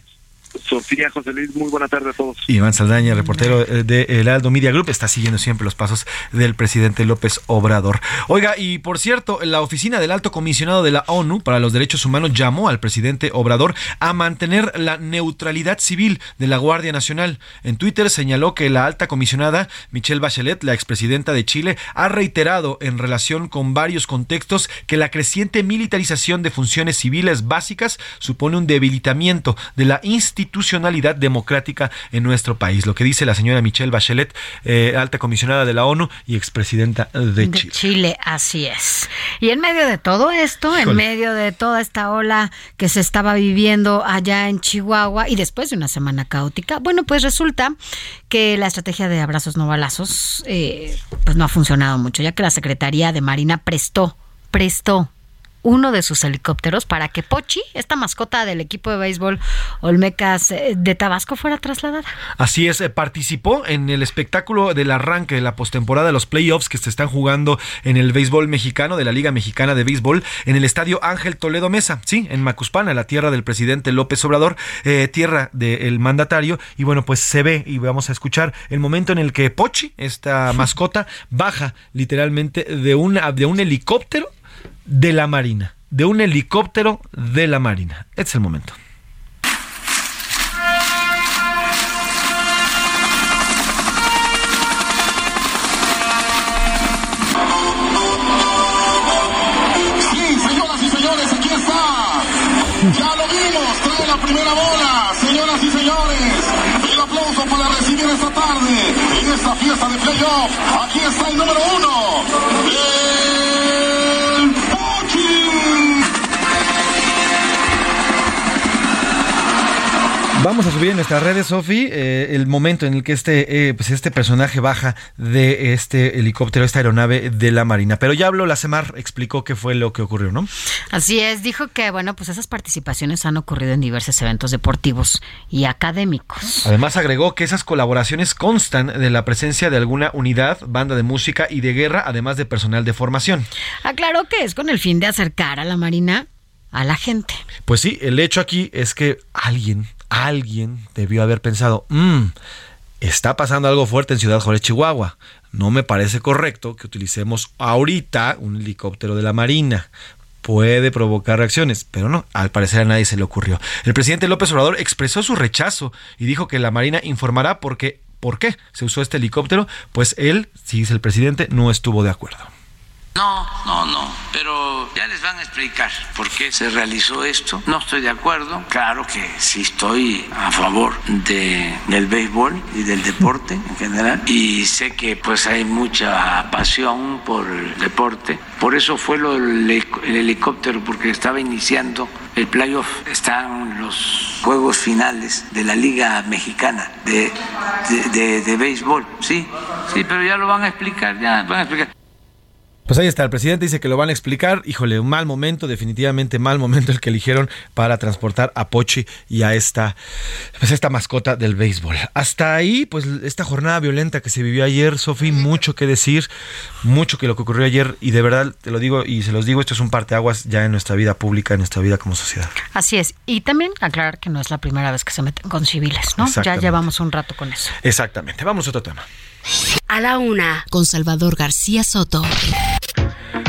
Sofía, José Luis, muy buena tarde a todos. Iván Saldaña, reportero de El Aldo Media Group, está siguiendo siempre los pasos del presidente López Obrador. Oiga, y por cierto, la oficina del alto comisionado de la ONU para los Derechos Humanos llamó al presidente Obrador a mantener la neutralidad civil de la Guardia Nacional. En Twitter señaló que la alta comisionada Michelle Bachelet, la expresidenta de Chile, ha reiterado en relación con varios contextos que la creciente militarización de funciones civiles básicas supone un debilitamiento de la institución institucionalidad democrática en nuestro país. Lo que dice la señora Michelle Bachelet, eh, alta comisionada de la ONU y expresidenta de, Chile. Chile, así es. Y en medio de todo esto, en medio de toda esta ola que se estaba viviendo allá en Chihuahua y después de una semana caótica, bueno, pues resulta que la estrategia de abrazos no balazos eh, pues no ha funcionado mucho, ya que la Secretaría de Marina prestó, prestó uno de sus helicópteros para que Pochi, esta mascota del equipo de béisbol Olmecas eh, de Tabasco, fuera trasladada. Así es, eh, participó en el espectáculo del arranque de la postemporada de los playoffs que se están jugando en el béisbol mexicano, de la Liga Mexicana de Béisbol, en el estadio Ángel Toledo Mesa, sí, en Macuspana, la tierra del presidente López Obrador, eh, tierra del mandatario. Y bueno, pues se ve y vamos a escuchar el momento en el que Pochi, esta mascota, baja literalmente de, una, de un helicóptero de la Marina, de un helicóptero de la Marina. Es el momento. Sí, señoras y señores, aquí está. Ya lo vimos, trae la primera bola. Señoras y señores, el aplauso para recibir esta tarde en esta fiesta de playoff. Aquí está el número uno. Vamos a subir en nuestras redes, Sofi, eh, el momento en el que este, eh, pues este personaje baja de este helicóptero, esta aeronave de la Marina. Pero ya habló, la CEMAR explicó qué fue lo que ocurrió, ¿no? Así es, dijo que, bueno, pues esas participaciones han ocurrido en diversos eventos deportivos y académicos. Además agregó que esas colaboraciones constan de la presencia de alguna unidad, banda de música y de guerra, además de personal de formación. Aclaró que es con el fin de acercar a la Marina a la gente. Pues sí, el hecho aquí es que alguien, alguien debió haber pensado, mmm, está pasando algo fuerte en Ciudad Juárez, Chihuahua. No me parece correcto que utilicemos ahorita un helicóptero de la Marina. Puede provocar reacciones, pero no, al parecer a nadie se le ocurrió. El presidente López Obrador expresó su rechazo y dijo que la Marina informará por qué, por qué se usó este helicóptero, pues él, si dice el presidente, no estuvo de acuerdo. No, no, no, pero ya les van a explicar por qué se realizó esto. No estoy de acuerdo, claro que sí estoy a favor de, del béisbol y del deporte en general y sé que pues hay mucha pasión por el deporte. Por eso fue lo del el helicóptero, porque estaba iniciando el playoff. Están los juegos finales de la Liga Mexicana de, de, de, de béisbol. Sí, sí, pero ya lo van a explicar, ya van a explicar. Pues ahí está, el presidente dice que lo van a explicar. Híjole, un mal momento, definitivamente mal momento el que eligieron para transportar a Pochi y a esta, pues esta mascota del béisbol. Hasta ahí, pues esta jornada violenta que se vivió ayer, Sofi, mucho que decir, mucho que lo que ocurrió ayer, y de verdad te lo digo y se los digo, esto es un parteaguas ya en nuestra vida pública, en nuestra vida como sociedad. Así es, y también aclarar que no es la primera vez que se meten con civiles, ¿no? Ya llevamos un rato con eso. Exactamente, vamos a otro tema. A la una, con Salvador García Soto.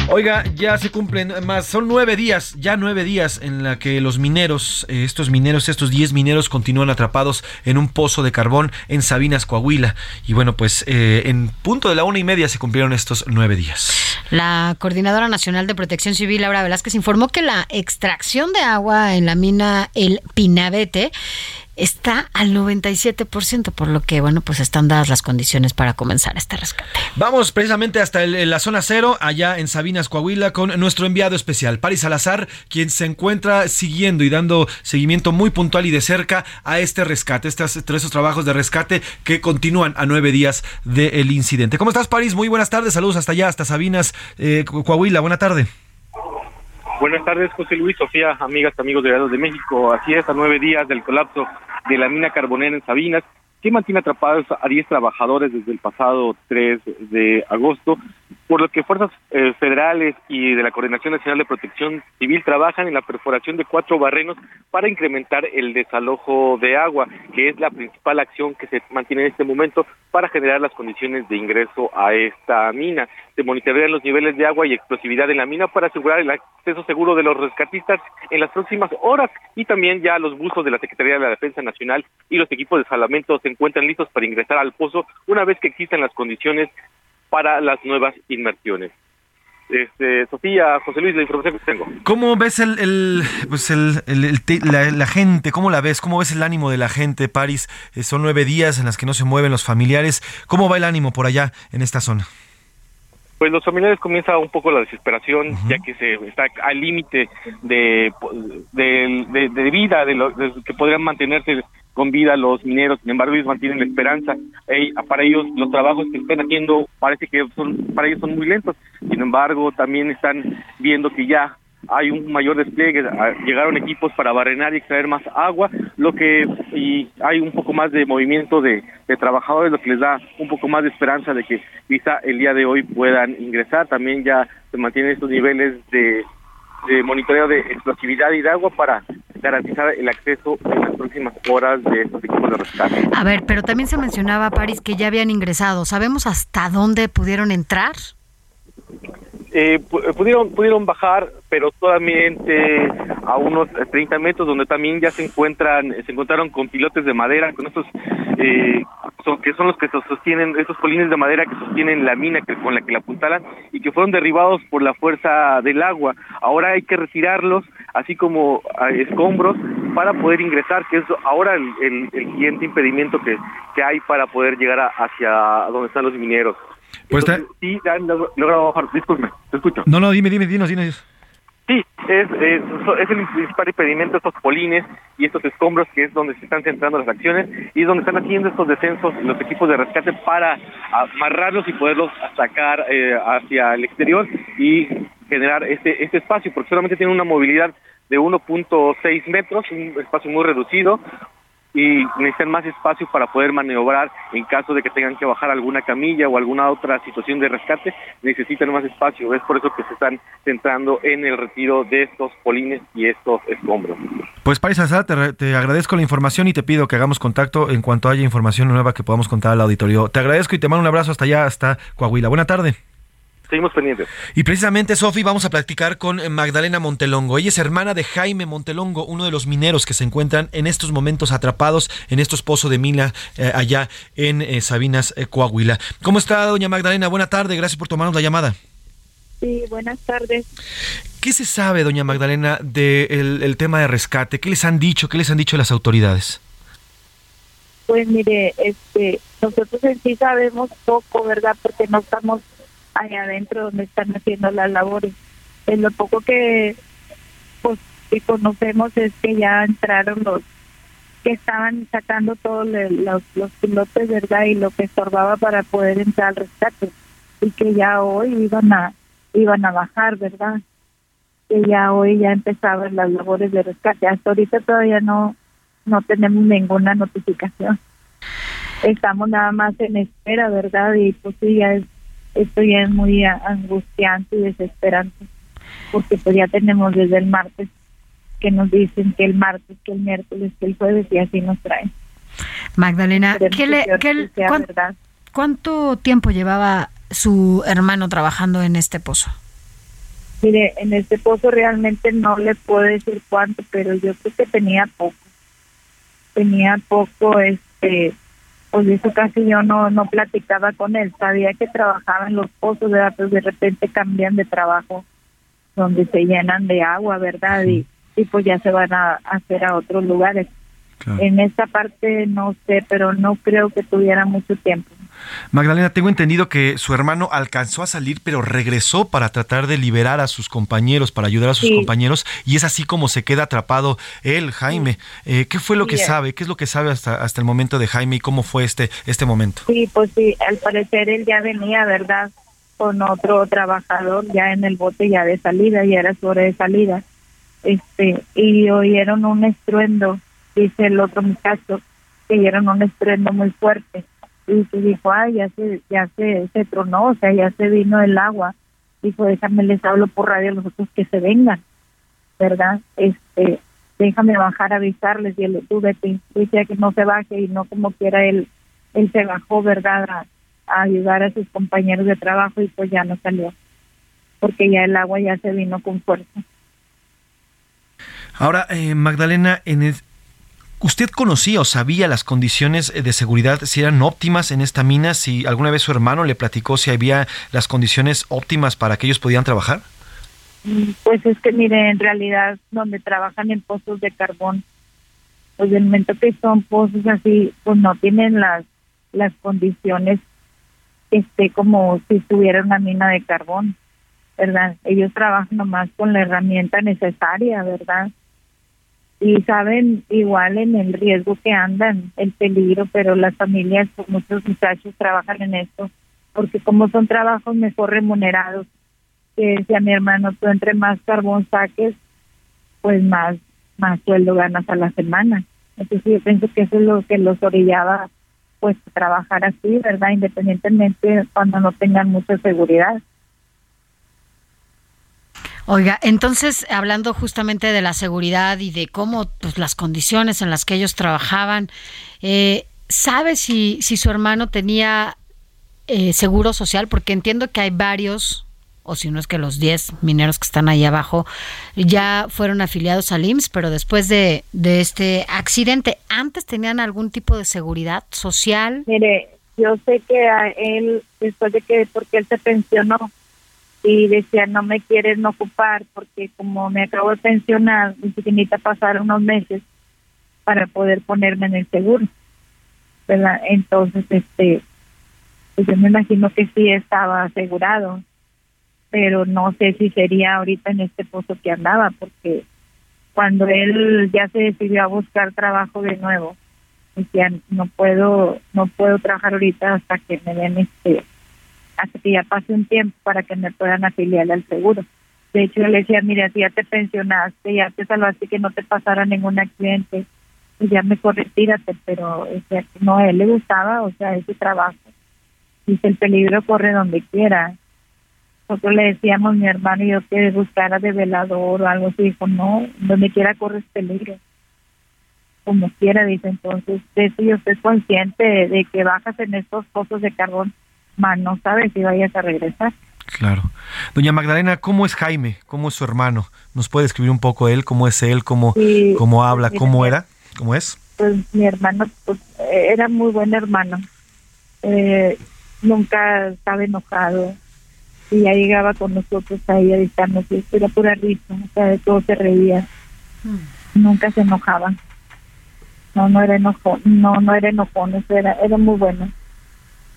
Oiga, ya se cumplen más, son nueve días, ya nueve días en la que los mineros, eh, estos mineros, estos diez mineros continúan atrapados en un pozo de carbón en Sabinas, Coahuila. Y bueno, pues eh, en punto de la una y media se cumplieron estos nueve días. La Coordinadora Nacional de Protección Civil, Laura Velázquez, informó que la extracción de agua en la mina El Pinabete está al 97%, por lo que, bueno, pues están dadas las condiciones para comenzar este rescate. Vamos precisamente hasta la zona cero, allá en Sabinas, Coahuila, con nuestro enviado especial, Paris Salazar, quien se encuentra siguiendo y dando seguimiento muy puntual y de cerca a este rescate, estos, trabajos de rescate que continúan a nueve días del incidente. ¿Cómo estás, Paris? Muy buenas tardes, saludos hasta allá, hasta Sabinas, eh, Coahuila, buena tarde. Buenas tardes, José Luis, Sofía, amigas, amigos de Grados de México. Así es, nueve días del colapso de la mina carbonera en Sabinas, que mantiene atrapados a 10 trabajadores desde el pasado 3 de agosto, por lo que fuerzas eh, federales y de la Coordinación Nacional de Protección Civil trabajan en la perforación de cuatro barrenos para incrementar el desalojo de agua, que es la principal acción que se mantiene en este momento para generar las condiciones de ingreso a esta mina. Se monitorean los niveles de agua y explosividad en la mina para asegurar el acceso seguro de los rescatistas en las próximas horas y también ya los buzos de la Secretaría de la Defensa Nacional y los equipos de salvamento se encuentran listos para ingresar al pozo una vez que existan las condiciones para las nuevas inmersiones. Este, Sofía, José Luis, la información que tengo. ¿Cómo ves el, el pues el, la, gente? ¿Cómo la ves? ¿Cómo ves el ánimo de la gente, París? Eh, son nueve días en las que no se mueven los familiares. ¿Cómo va el ánimo por allá en esta zona? Pues los familiares comienza un poco la desesperación, ya que se está al límite de, de, de, vida, de, lo, que podrían mantenerse con vida los mineros, sin embargo ellos mantienen la esperanza, para ellos los trabajos que están haciendo parece que son para ellos son muy lentos, sin embargo también están viendo que ya hay un mayor despliegue, llegaron equipos para barrenar y extraer más agua, lo que y hay un poco más de movimiento de, de trabajadores, lo que les da un poco más de esperanza de que quizá el día de hoy puedan ingresar, también ya se mantienen estos niveles de de monitoreo de explosividad y de agua para garantizar el acceso en las próximas horas de estos equipos de rescate. A ver, pero también se mencionaba, París, que ya habían ingresado. ¿Sabemos hasta dónde pudieron entrar? Eh, pudieron pudieron bajar, pero solamente a unos 30 metros, donde también ya se encuentran se encontraron con pilotes de madera, con estos eh, son, que son los que sostienen estos polines de madera que sostienen la mina que, con la que la apuntalan y que fueron derribados por la fuerza del agua. Ahora hay que retirarlos, así como escombros, para poder ingresar, que es ahora el, el, siguiente impedimento que, que hay para poder llegar hacia donde están los mineros. Pues sí, han logrado bajar. Disculpe, te escucho. No, no, dime, dime, dinos, dinos. Sí, es, es, es, el principal impedimento estos polines y estos escombros que es donde se están centrando las acciones y es donde están haciendo estos descensos los equipos de rescate para amarrarlos y poderlos sacar eh, hacia el exterior y generar este, este espacio, porque solamente tiene una movilidad de 1.6 metros, un espacio muy reducido, y necesitan más espacio para poder maniobrar en caso de que tengan que bajar alguna camilla o alguna otra situación de rescate, necesitan más espacio. Es por eso que se están centrando en el retiro de estos polines y estos escombros. Pues Paris Azad, te, te, agradezco la información y te pido que hagamos contacto en cuanto haya información nueva que podamos contar al auditorio. Te agradezco y te mando un abrazo hasta allá, hasta Coahuila. Buena tarde. Seguimos pendientes. Y precisamente, Sofi, vamos a platicar con Magdalena Montelongo. Ella es hermana de Jaime Montelongo, uno de los mineros que se encuentran en estos momentos atrapados en estos pozos de mina eh, allá en eh, Sabinas, eh, Coahuila. ¿Cómo está, doña Magdalena? Buena tarde, gracias por tomarnos la llamada. Sí, buenas tardes. ¿Qué se sabe, doña Magdalena, del el tema de rescate? ¿Qué les han dicho? ¿Qué les han dicho las autoridades? Pues mire, este, nosotros en sí sabemos poco, ¿verdad? Porque no estamos allá adentro donde están haciendo las labores. En lo poco que pues que conocemos es que ya entraron los que estaban sacando todos los, los pilotes, ¿verdad? Y lo que estorbaba para poder entrar al rescate. Y que ya hoy iban a iban a bajar, ¿verdad? Que ya hoy ya empezaban las labores de rescate. Hasta ahorita todavía no no tenemos ninguna notificación. Estamos nada más en espera, ¿verdad? Y pues sí, ya es esto ya es muy angustiante y desesperante, porque pues ya tenemos desde el martes que nos dicen que el martes, que el miércoles, que el jueves y así nos traen. Magdalena, ¿qué le, qué, ¿cuánto tiempo llevaba su hermano trabajando en este pozo? Mire, en este pozo realmente no le puedo decir cuánto, pero yo creo que tenía poco. Tenía poco, este, pues eso casi yo no no platicaba con él. Sabía que trabajaba en los pozos de datos, de repente cambian de trabajo donde se llenan de agua, ¿verdad? Y, y pues ya se van a hacer a otros lugares. En esta parte no sé, pero no creo que tuviera mucho tiempo. Magdalena, tengo entendido que su hermano alcanzó a salir, pero regresó para tratar de liberar a sus compañeros, para ayudar a sus compañeros, y es así como se queda atrapado él, Jaime. Eh, ¿Qué fue lo que sabe? ¿Qué es lo que sabe hasta, hasta el momento de Jaime y cómo fue este, este momento? Sí, pues sí, al parecer él ya venía, ¿verdad? Con otro trabajador ya en el bote ya de salida, ya era su hora de salida. Este, y oyeron un estruendo, dice el otro muchacho, que oyeron un estruendo muy fuerte. Y se dijo, ay, ya se, ya se, se tronó, o sea, ya se vino el agua. Dijo, déjame, les hablo por radio a los otros que se vengan, ¿verdad? Este, déjame bajar a avisarles y él, tú vete, decía que no se baje y no como quiera él, él se bajó, ¿verdad? A, ayudar a sus compañeros de trabajo y pues ya no salió, porque ya el agua ya se vino con fuerza. Ahora, eh, Magdalena, en el- ¿usted conocía o sabía las condiciones eh, de seguridad, si eran óptimas en esta mina? Si alguna vez su hermano le platicó si había las condiciones óptimas para que ellos pudieran trabajar? Pues es que mire, en realidad donde trabajan en pozos de carbón, pues del momento que son pozos así, pues no tienen las las condiciones este como si tuviera una mina de carbón, ¿verdad? Ellos trabajan nomás con la herramienta necesaria, ¿verdad? Y saben igual en el riesgo que andan, el peligro, pero las familias, pues, muchos muchachos trabajan en esto, porque como son trabajos mejor remunerados, que decía mi hermano, tú entre más carbón saques, pues más, más sueldo ganas a la semana. Entonces yo pienso que eso es lo que los orillaba pues trabajar así, ¿verdad? Independientemente cuando no tengan mucha seguridad. Oiga, entonces, hablando justamente de la seguridad y de cómo pues, las condiciones en las que ellos trabajaban, eh, ¿sabe si, si su hermano tenía eh, seguro social? Porque entiendo que hay varios, o si no es que los 10 mineros que están ahí abajo, ya fueron afiliados al IMSS, pero después de, este accidente, ¿antes tenían algún tipo de seguridad social? Mire, yo sé que a él, después de que, porque él se pensionó y decía, no me quieren ocupar porque como me acabo de pensionar, necesita pasar unos meses para poder ponerme en el seguro. Entonces, este, pues yo me imagino que sí estaba asegurado, pero no sé si sería ahorita en este pozo que andaba, porque cuando él ya se decidió a buscar trabajo de nuevo, decía no puedo no puedo trabajar ahorita hasta que me den este hasta que ya pase un tiempo para que me puedan afiliar al seguro. De hecho yo le decía mira si ya te pensionaste ya te salvaste que no te pasara ningún accidente y ya mejor retírate pero no a él le gustaba o sea ese trabajo. Dice el peligro corre donde quiera nosotros le decíamos mi hermano yo que buscara de velador o algo así dijo no donde quiera corres peligro como quiera, dice. Entonces, de eso yo estoy consciente de, de que bajas en estos pozos de carbón, más no sabes si vayas a regresar. Claro. Doña Magdalena, ¿cómo es Jaime? ¿Cómo es su hermano? ¿Nos puede escribir un poco él? ¿Cómo es él? ¿Cómo, Sí, cómo habla? mira, ¿Cómo era? ¿Cómo es? Pues mi hermano pues, era muy buen hermano. Eh, nunca estaba enojado. Y ya llegaba con nosotros ahí a dictarnos, y era pura risa, o sea, de todo se reía. Nunca se enojaba. No, no era enojón, no, no era enojón, eso era, era muy bueno.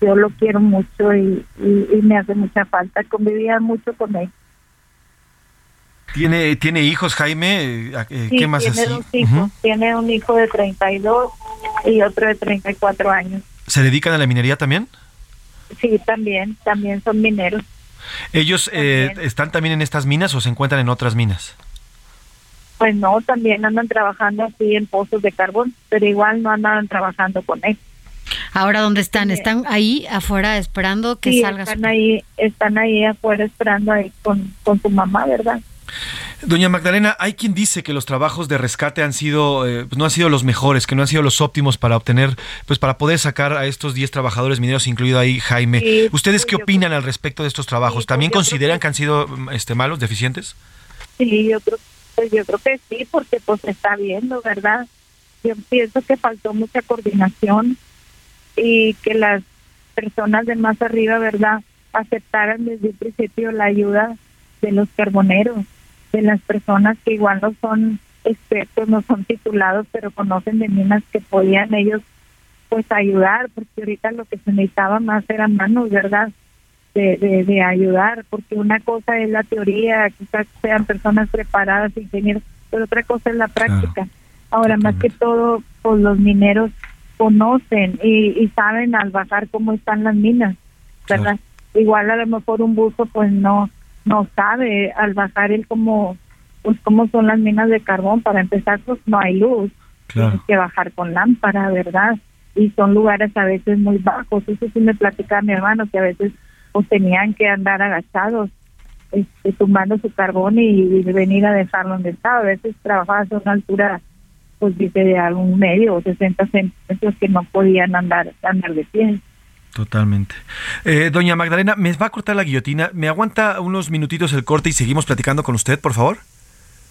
Yo lo quiero mucho y, y, y me hace mucha falta. Convivía mucho con él. ¿Tiene, ¿tiene hijos, Jaime? Eh, eh, Sí, ¿Qué más tiene así? dos hijos. Ujú. Tiene un hijo de 32 y otro de 34 años. ¿Se dedican a la minería también? Sí, también, también son mineros. ¿Ellos eh, están también en estas minas o se encuentran en otras minas? Pues no, también andan trabajando así en pozos de carbón, pero igual no andan trabajando con él. Ahora, ¿dónde están? ¿Están ahí afuera esperando que Sí, salga? están ahí, están ahí afuera esperando ahí con, con su mamá, ¿verdad? Doña Magdalena, hay quien dice que los trabajos de rescate han sido, eh, no han sido los mejores, que no han sido los óptimos para obtener, pues para poder sacar a estos 10 trabajadores mineros, incluido ahí Jaime. ¿Ustedes qué opinan al respecto de estos trabajos? ¿También consideran que han sido este, malos, deficientes? Sí, yo creo, pues yo creo que sí, porque pues se está viendo, ¿verdad? Yo pienso que faltó mucha coordinación y que las personas de más arriba, ¿verdad?, aceptaran desde el principio la ayuda de los carboneros de las personas que igual no son expertos, no son titulados, pero conocen de minas que podían ellos pues ayudar, porque ahorita lo que se necesitaba más eran manos, ¿verdad? De, de, ayudar, porque una cosa es la teoría, quizás sean personas preparadas, ingenieros, pero otra cosa es la práctica. Ahora, más que todo, pues los mineros conocen y, y saben al bajar cómo están las minas, ¿verdad? Igual a lo mejor un buzo pues no no sabe al bajar el como pues cómo son las minas de carbón. Para empezar pues no hay luz. Tienes que bajar con lámpara verdad y son lugares a veces muy bajos. Eso sí me platicaba mi hermano que a veces pues tenían que andar agachados este, tumbando su carbón y, venir a dejarlo donde estaba. A veces trabajaba a una altura pues dice de algún medio o 60 centímetros que no podían andar andar de pie Totalmente. Eh, doña Magdalena, me va a cortar la guillotina. ¿Me aguanta unos minutitos el corte y seguimos platicando con usted, por favor?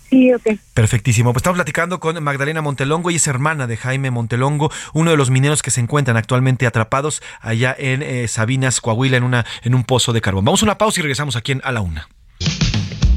Sí, ok. Perfectísimo. Pues estamos platicando con Magdalena Montelongo y es hermana de Jaime Montelongo, uno de los mineros que se encuentran actualmente atrapados allá en eh, Sabinas, Coahuila, en, una, en un pozo de carbón. Vamos a una pausa y regresamos aquí en A la Una.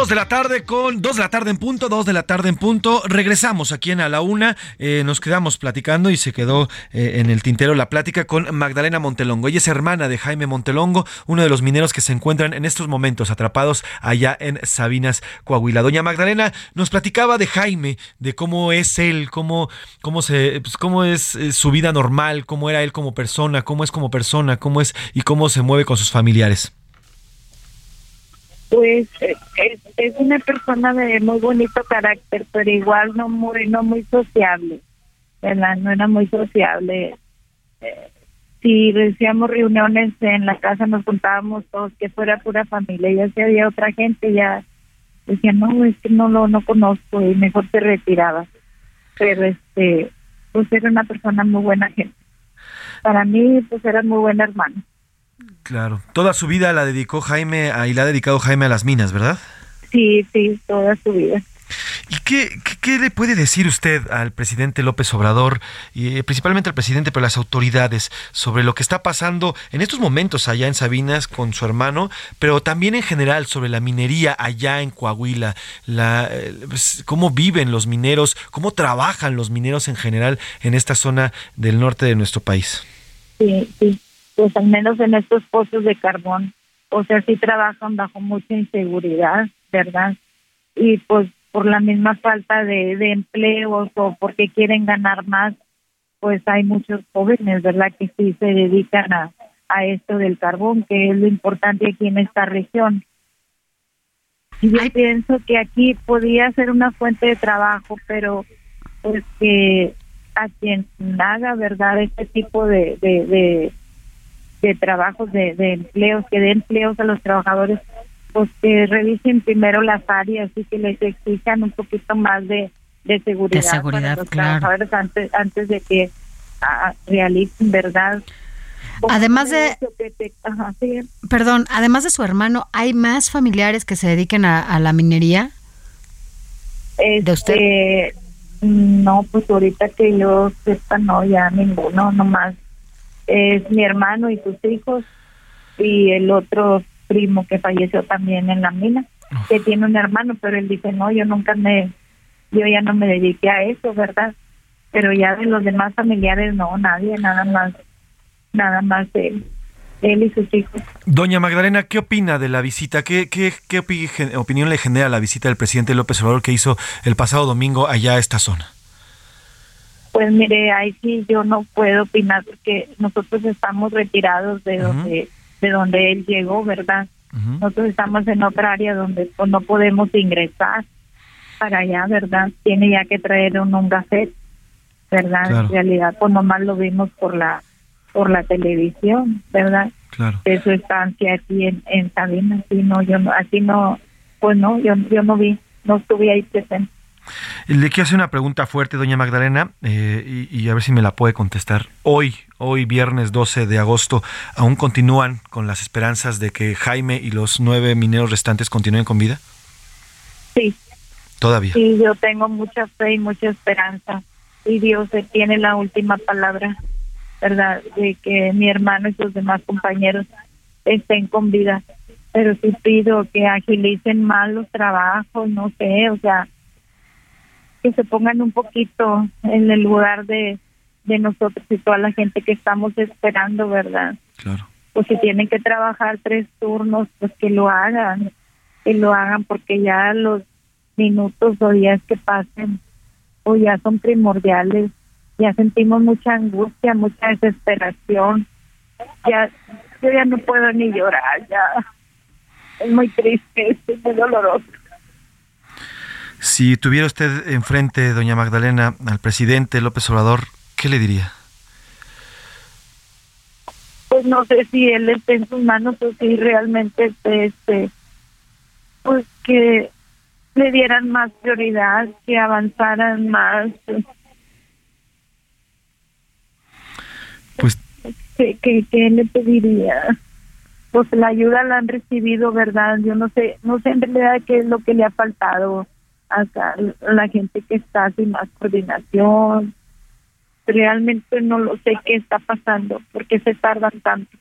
Dos de la tarde con dos de la tarde en punto, dos de la tarde en punto. Regresamos aquí en A la Una. Eh, nos quedamos platicando y se quedó eh, en el tintero la plática con Magdalena Montelongo. Ella es hermana de Jaime Montelongo, uno de los mineros que se encuentran en estos momentos atrapados allá en Sabinas, Coahuila. Doña Magdalena nos platicaba de Jaime, de cómo es él, cómo, cómo, se, pues, cómo es eh, su vida normal, cómo era él como persona, cómo es como persona, cómo es y cómo se mueve con sus familiares pues es, una persona de muy bonito carácter, pero igual no muy no muy sociable, ¿verdad? No era muy sociable. Eh, si decíamos reuniones en la casa, nos juntábamos todos, que fuera pura familia, ya si había otra gente, ya decían, no, es que no lo no conozco y mejor se retiraba. Pero este, pues era una persona muy buena gente. Para mí, pues era muy buena hermana. Claro. Toda su vida la dedicó Jaime a, y la ha dedicado Jaime a las minas, ¿verdad? Sí, sí, toda su vida. ¿Y qué, qué, le puede decir usted al presidente López Obrador, y eh, principalmente al presidente, pero las autoridades, sobre lo que está pasando en estos momentos allá en Sabinas con su hermano, pero también en general sobre la minería allá en Coahuila, la, eh, pues, cómo viven los mineros, cómo trabajan los mineros en general en esta zona del norte de nuestro país? Sí, sí pues al menos en estos pozos de carbón, o sea, sí trabajan bajo mucha inseguridad, ¿verdad? Y pues por la misma falta de, de empleos o porque quieren ganar más, pues hay muchos jóvenes, ¿verdad?, que sí se dedican a, a esto del carbón, que es lo importante aquí en esta región. Y yo pienso que aquí podría ser una fuente de trabajo, pero pues que a quien haga, ¿verdad?, este tipo de, de, de trabajos, de, de empleos, que dé empleos a los trabajadores, pues que revisen primero las áreas y que les exijan un poquito más de, de seguridad, para los trabajadores antes, antes de que ah, realicen, ¿verdad? Además de, perdón, además de su hermano, ¿hay más familiares que se dediquen a, la minería? ¿De usted? Este, no, pues ahorita que yo sepa, no, ya ninguno, nomás es mi hermano y sus hijos y el otro primo que falleció también en la mina, que tiene un hermano, pero él dice, no, yo nunca me, yo ya no me dediqué a eso, ¿verdad? Pero ya de los demás familiares, no, nadie, nada más, nada más él, él y sus hijos. Doña Magdalena, ¿qué opina de la visita? ¿Qué, qué, qué opinión le genera la visita del presidente López Obrador que hizo el pasado domingo allá a esta zona? Pues mire, ahí sí yo no puedo opinar porque nosotros estamos retirados de donde de donde él llegó, ¿verdad? Nosotros estamos en otra área donde pues, no podemos ingresar para allá, ¿verdad? Tiene ya que traer un, un gafet, ¿verdad? Claro. En realidad, pues nomás lo vimos por la por la televisión, ¿verdad? Claro. De su estancia aquí en, en Sabina, así no, yo no, así no, pues no, yo, yo no vi, no estuve ahí presente. Le quiero hacer una pregunta fuerte, doña Magdalena, eh, y, y a ver si me la puede contestar. Hoy, hoy viernes 12 de agosto, ¿aún continúan con las esperanzas de que Jaime y los nueve mineros restantes continúen con vida? Sí, Todavía. sí, yo tengo mucha fe y mucha esperanza y Dios tiene la última palabra, ¿verdad? De que mi hermano y sus demás compañeros estén con vida. Pero sí pido que agilicen más los trabajos, no sé, o sea, que se pongan un poquito en el lugar de, de nosotros y toda la gente que estamos esperando, ¿verdad? Claro. Pues si tienen que trabajar tres turnos, pues que lo hagan, que lo hagan porque ya los minutos o días que pasen o ya son primordiales, ya sentimos mucha angustia, mucha desesperación, ya yo ya no puedo ni llorar, ya es muy triste, es muy doloroso. Si tuviera usted enfrente, doña Magdalena, al presidente López Obrador, ¿qué le diría? pues no sé si él esté en sus manos o si realmente este, pues que le dieran más prioridad, que avanzaran más. Pues que, que, que le pediría pues la ayuda la han recibido verdad yo no sé no sé en realidad qué es lo que le ha faltado acá a la gente que está sin más coordinación. Realmente no lo sé qué está pasando porque se tardan tanto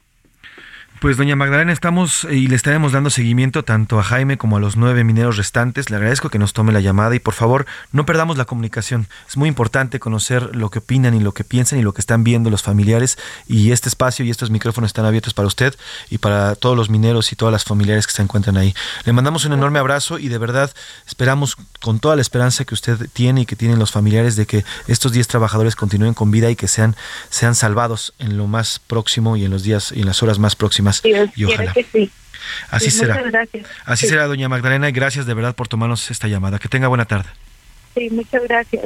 Pues doña Magdalena, estamos y le estaremos dando seguimiento tanto a Jaime como a los nueve mineros restantes. Le agradezco que nos tome la llamada y por favor no perdamos la comunicación. Es muy importante conocer lo que opinan y lo que piensan y lo que están viendo los familiares y este espacio y estos micrófonos están abiertos para usted y para todos los mineros y todas las familiares que se encuentran ahí. Le mandamos un enorme abrazo y de verdad esperamos con toda la esperanza que usted tiene y que tienen los familiares de que estos 10 trabajadores continúen con vida y que sean, sean salvados en lo más próximo y en los días y en las horas más próximas. Dios Y ojalá. que sí Así Sí, será. muchas gracias. Así Sí. será, doña Magdalena, y gracias de verdad por tomarnos esta llamada. Que tenga buena tarde. sí muchas gracias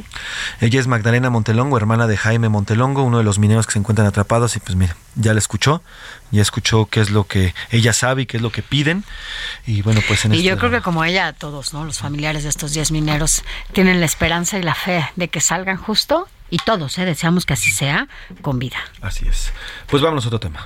Ella es Magdalena Montelongo, hermana de Jaime Montelongo, uno de los mineros que se encuentran atrapados. Y pues mire, ya la escuchó, ya escuchó qué es lo que ella sabe y qué es lo que piden. Y bueno, pues en Y este- yo creo que como ella, todos, ¿no? Los familiares de estos 10 mineros tienen la esperanza y la fe de que salgan justo y todos, ¿eh? Deseamos que así sea, con vida. Así es. Pues vámonos a otro tema.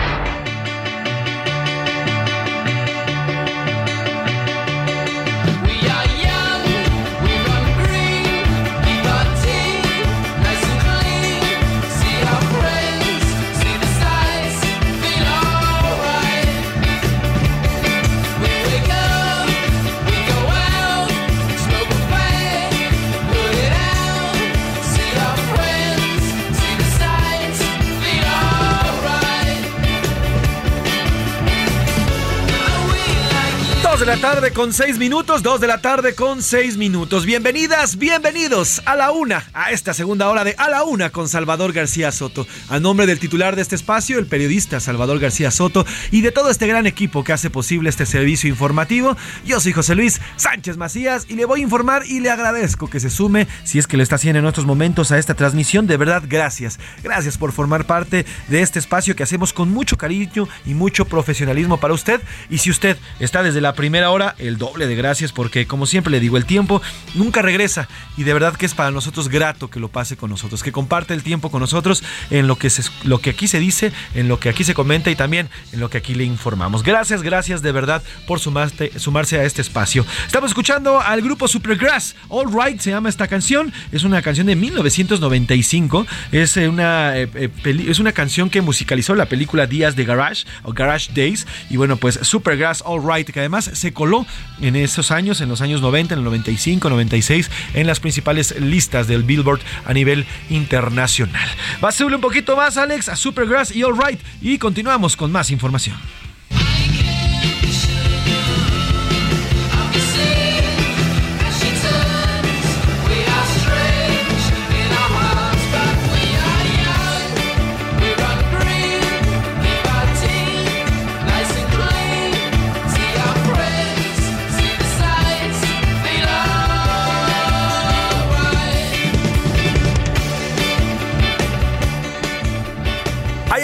De la tarde con seis minutos, dos de la tarde con seis minutos. Bienvenidas, bienvenidos a la una, a esta segunda hora de A la una con Salvador García Soto. A nombre del titular de este espacio, el periodista Salvador García Soto, y de todo este gran equipo que hace posible este servicio informativo, yo soy José Luis Sánchez Macías y le voy a informar y le agradezco que se sume, si es que lo está haciendo en estos momentos, a esta transmisión. De verdad, gracias. Gracias por formar parte de este espacio que hacemos con mucho cariño y mucho profesionalismo para usted. Y si usted está desde la primera hora, el doble de gracias porque como siempre le digo, el tiempo nunca regresa y de verdad que es para nosotros grato que lo pase con nosotros, que comparte el tiempo con nosotros en lo que, se, lo que aquí se dice, en lo que aquí se comenta y también en lo que aquí le informamos. Gracias, gracias de verdad por sumarse, sumarse a este espacio. Estamos escuchando al grupo Supergrass, All Right se llama esta canción, es una canción de 1995, es eh, una, eh, eh, es una canción que musicalizó la película Días de Garage o Garage Days y bueno pues Supergrass All Right que además se coló en esos años, en los años 90, en el 95, 96 en las principales listas del Billboard a nivel internacional. Va a un poquito más Alex a Supergrass y All Right y continuamos con más información.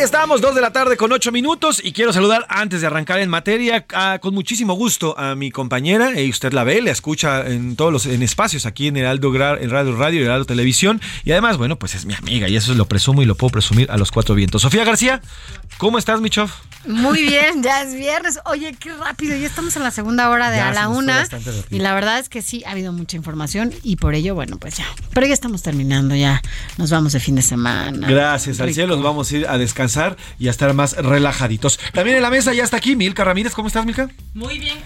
Estamos, dos de la tarde con ocho minutos y quiero saludar antes de arrancar en materia a- con muchísimo gusto a mi compañera, y usted la ve, la escucha en todos los en espacios aquí en Heraldo, en Radio Radio y Heraldo Televisión y además, bueno, pues es mi amiga y eso lo presumo y lo puedo presumir a los cuatro vientos. Sofía García, ¿cómo estás, mi chof? Muy bien, ya es viernes. Oye, qué rápido, ya estamos en la segunda hora de Ya a la una. Y la verdad es que sí, ha habido mucha información y por ello, bueno, pues ya. Pero ya estamos terminando, ya nos vamos de fin de semana. Gracias al cielo, nos vamos a ir a descansar y a estar más relajaditos. También en la mesa ya está aquí Milka Ramírez, ¿cómo estás, Milka? Muy bien.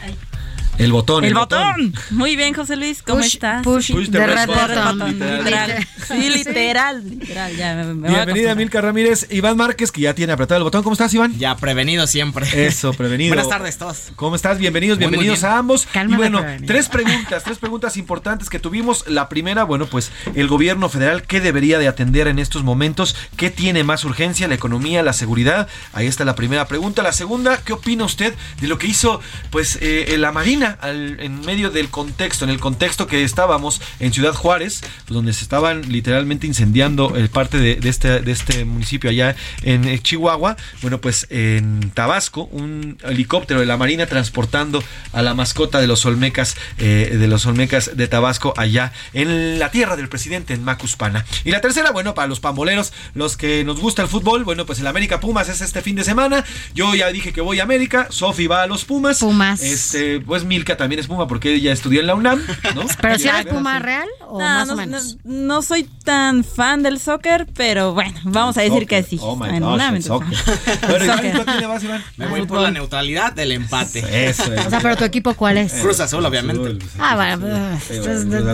El botón. El, botón. Muy bien, José Luis, ¿cómo Push- estás? push Push the the red red button. button, Literal. Sí, literal, literal. Ya me, me voy a Bienvenida. Milka Ramírez, Iván Márquez, que ya tiene apretado el botón. ¿Cómo estás, Iván? Ya, prevenido siempre. Eso, prevenido. Buenas tardes todos. ¿Cómo estás? Bienvenidos, Muy, muy bienvenidos bien. a ambos. Cálmate, y bueno, prevenido. tres preguntas, tres preguntas importantes que tuvimos. La primera, bueno, pues el gobierno federal, ¿qué debería de atender en estos momentos? ¿Qué tiene más urgencia? ¿La economía, la seguridad? Ahí está la primera pregunta. La segunda, ¿qué opina usted de lo que hizo, pues, eh, la Marina al- en medio del contexto, en el contexto que estábamos en Ciudad Juárez, pues, donde se estaban literalmente incendiando el parte de, de este, de este municipio allá en eh, Chihuahua? Bueno, pues en Tabasco, un helicóptero de la Marina transportando a la mascota de los Olmecas, eh, de los Olmecas de Tabasco allá en la tierra del presidente en Macuspana. Y la tercera, bueno, para los pamboleros, los que nos gusta el fútbol, bueno, pues el América Pumas es este fin de semana. Yo ya dije que voy a América, Sofi va a los Pumas. Pumas. Este, pues Milka también es Puma porque ella estudió en la UNAM, ¿no? Pero si eres Puma real o No, más no, o menos. no- no soy tan fan del soccer, pero bueno, vamos a decir que sí. Oh my En gosh, una el mente- soccer. Bueno, Iván, Soccer. ¿tú a quién le vas, Iván? Me voy por la neutralidad del empate. Eso es. O sea, pero tu equipo cuál es? Cruz Azul, obviamente. Ah, bueno, pues, pues, bueno,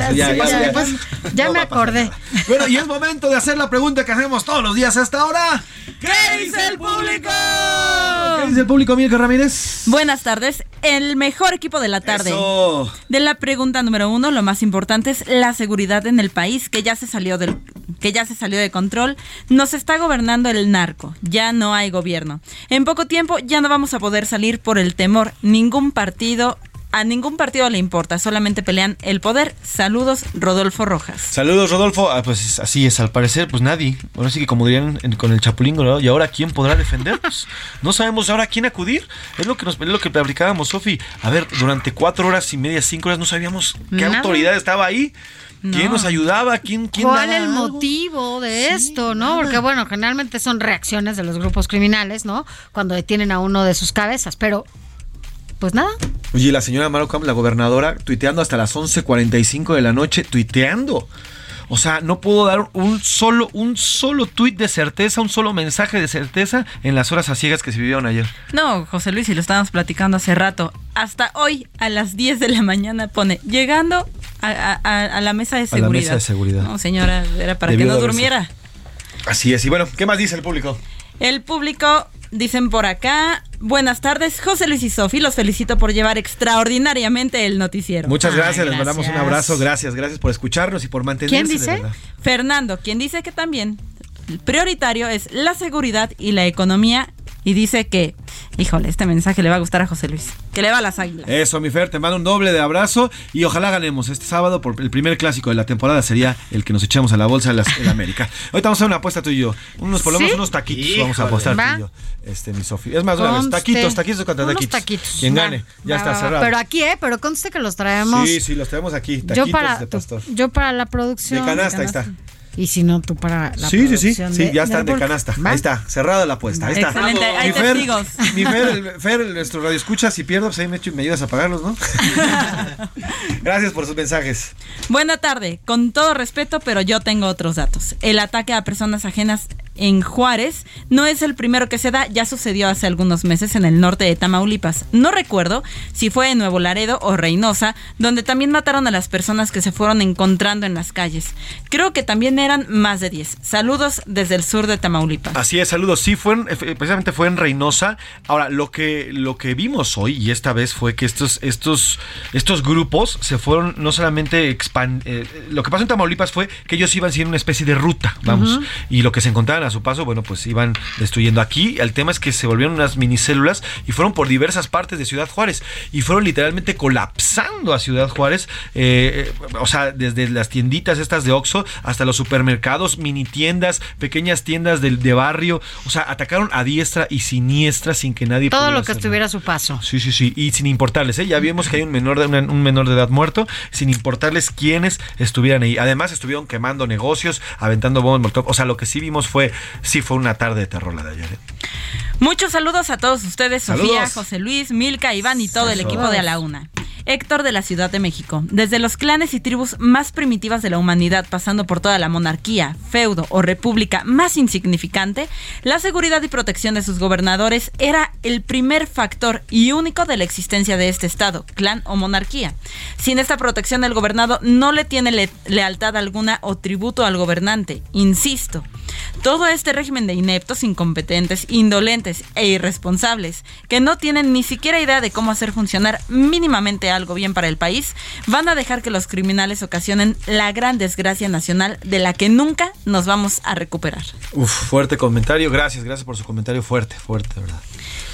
ya, me acordé. Bueno, y es momento de hacer la pregunta que hacemos todos los días hasta ahora. ¿Qué dice el público? ¿Qué dice el público, Milka Ramírez? Buenas tardes, el mejor equipo de la tarde. Eso. De la pregunta número uno, lo más importante es la seguridad en el país, que ya se salió del, que ya se salió de control. Nos está gobernando el narco, ya no hay gobierno. En poco tiempo ya no vamos a poder salir por el temor. Ningún partido, a ningún partido le importa, solamente pelean el poder. Saludos, Rodolfo Rojas. Saludos, Rodolfo. Ah, pues así es, al parecer, pues nadie. Ahora sí que como dirían en- con el Chapulín Colorado, ¿y ahora quién podrá defendernos? No sabemos ahora a quién acudir. Es lo que nos es lo que platicábamos, Sofi. A ver, durante cuatro horas y media, cinco horas, no sabíamos qué Nada. autoridad estaba ahí. ¿Quién No. nos ayudaba? ¿Quién, quién ¿Cuál daba el algo? motivo de esto, no? Porque bueno, generalmente son reacciones de los grupos criminales, ¿no? Cuando detienen a uno de sus cabezas, pero pues nada. Oye, la señora Maro Camp, la gobernadora, tuiteando hasta las 11.45 de la noche, tuiteando. O sea, no puedo dar un solo, un solo tuit de certeza, un solo mensaje de certeza en las horas a ciegas que se vivieron ayer. No, José Luis, y lo estábamos platicando hace rato. Hasta hoy, a las 10 de la mañana, pone, llegando a, a- a- a la mesa de la seguridad. mesa de seguridad. No, señora, era para que no durmiera. Así es. Y bueno, ¿qué más dice el público? El público, dicen por acá, buenas tardes, José Luis y Sofi, los felicito por llevar extraordinariamente el noticiero. Muchas Ay, gracias, les mandamos un abrazo. Gracias, gracias por escucharnos y por mantenerse. ¿Quién de dice? verdad. Fernando, quien dice que también prioritario es la seguridad y la economía y dice que, híjole, este mensaje le va a gustar a José Luis, que le va a las águilas. Eso, mi Fer, te mando un doble de abrazo y ojalá ganemos este sábado por el primer clásico de la temporada sería el que nos echemos a la bolsa de el América. Ahorita vamos a hacer una apuesta tú y yo. Unos, por lo menos ¿Sí? unos taquitos Híjole. vamos a apostar Va. tú y yo. Este, mi Sofi. Es más, una vez, Conste. taquitos, taquitos contra Unos taquitos. taquitos. Quien Va, gane, ya va, está cerrado. Pero aquí, ¿eh? Pero conste que los traemos. Sí, sí, los tenemos aquí, taquitos yo para, de pastor. yo para la producción. De canasta, ahí está. Y si no, tú para la Sí, sí, sí, sí, de- ya están de canasta. ¿Va? Ahí está, cerrada la apuesta. Ahí está. Excelente, hay Mi Fer, mi Fer, el- Fer, nuestro radio escucha, si pierdo, pues ahí me, echo- me ayudas a pagarlos, ¿no? Gracias por sus mensajes. Buena tarde, con todo respeto, pero yo tengo otros datos. El ataque a personas ajenas en Juárez no es el primero que se da, ya sucedió hace algunos meses en el norte de Tamaulipas. No recuerdo si fue en Nuevo Laredo o Reynosa, donde también mataron a las personas que se fueron encontrando en las calles. Creo que también eran más de 10. Saludos desde el sur de Tamaulipas. Así es, saludos. Sí, fue en- eh, precisamente fue en Reynosa. Ahora, lo que, lo que vimos hoy, y esta vez fue que estos, estos, estos grupos se fueron no solamente expan- eh, lo que pasó en Tamaulipas fue que ellos iban siguiendo una especie de ruta, vamos, y lo que se encontraban a su paso, bueno, pues iban destruyendo. Aquí el tema es que se volvieron unas minicélulas y fueron por diversas partes de Ciudad Juárez y fueron literalmente colapsando a Ciudad Juárez, eh, eh, o sea, desde las tienditas estas de Oxxo hasta los supermercados, mini tiendas, pequeñas tiendas de, de barrio, o sea, atacaron a diestra y siniestra sin que nadie Todo pudiera lo que estuviera a su paso. Sí, sí, sí, y sin importarles, ¿eh? ya vimos que hay un menor, de, una- un menor de edad muerto, sin importarles quiénes estuvieran ahí. Además, estuvieron quemando negocios, aventando bombas molotov. O sea, lo que sí vimos fue, sí fue una tarde de terror la de ayer. ¿eh? Muchos saludos a todos ustedes, Saludos. Sofía, José Luis, Milka, Iván y todo el Saludos. equipo de A la Una. Héctor de la Ciudad de México. Desde los clanes y tribus más primitivas de la humanidad, pasando por toda la monarquía, feudo o república más insignificante, la seguridad y protección de sus gobernadores era el primer factor y único de la existencia de este Estado, clan o monarquía. Sin esta protección, el gobernado no le tiene le- lealtad alguna o tributo al gobernante. Insisto, todo este régimen de ineptos, incompetentes, indolentes e irresponsables, que no tienen ni siquiera idea de cómo hacer funcionar mínimamente algo bien para el país, van a dejar que los criminales ocasionen la gran desgracia nacional de la que nunca nos vamos a recuperar. Uf, fuerte comentario, gracias, gracias por su comentario fuerte, fuerte, verdad.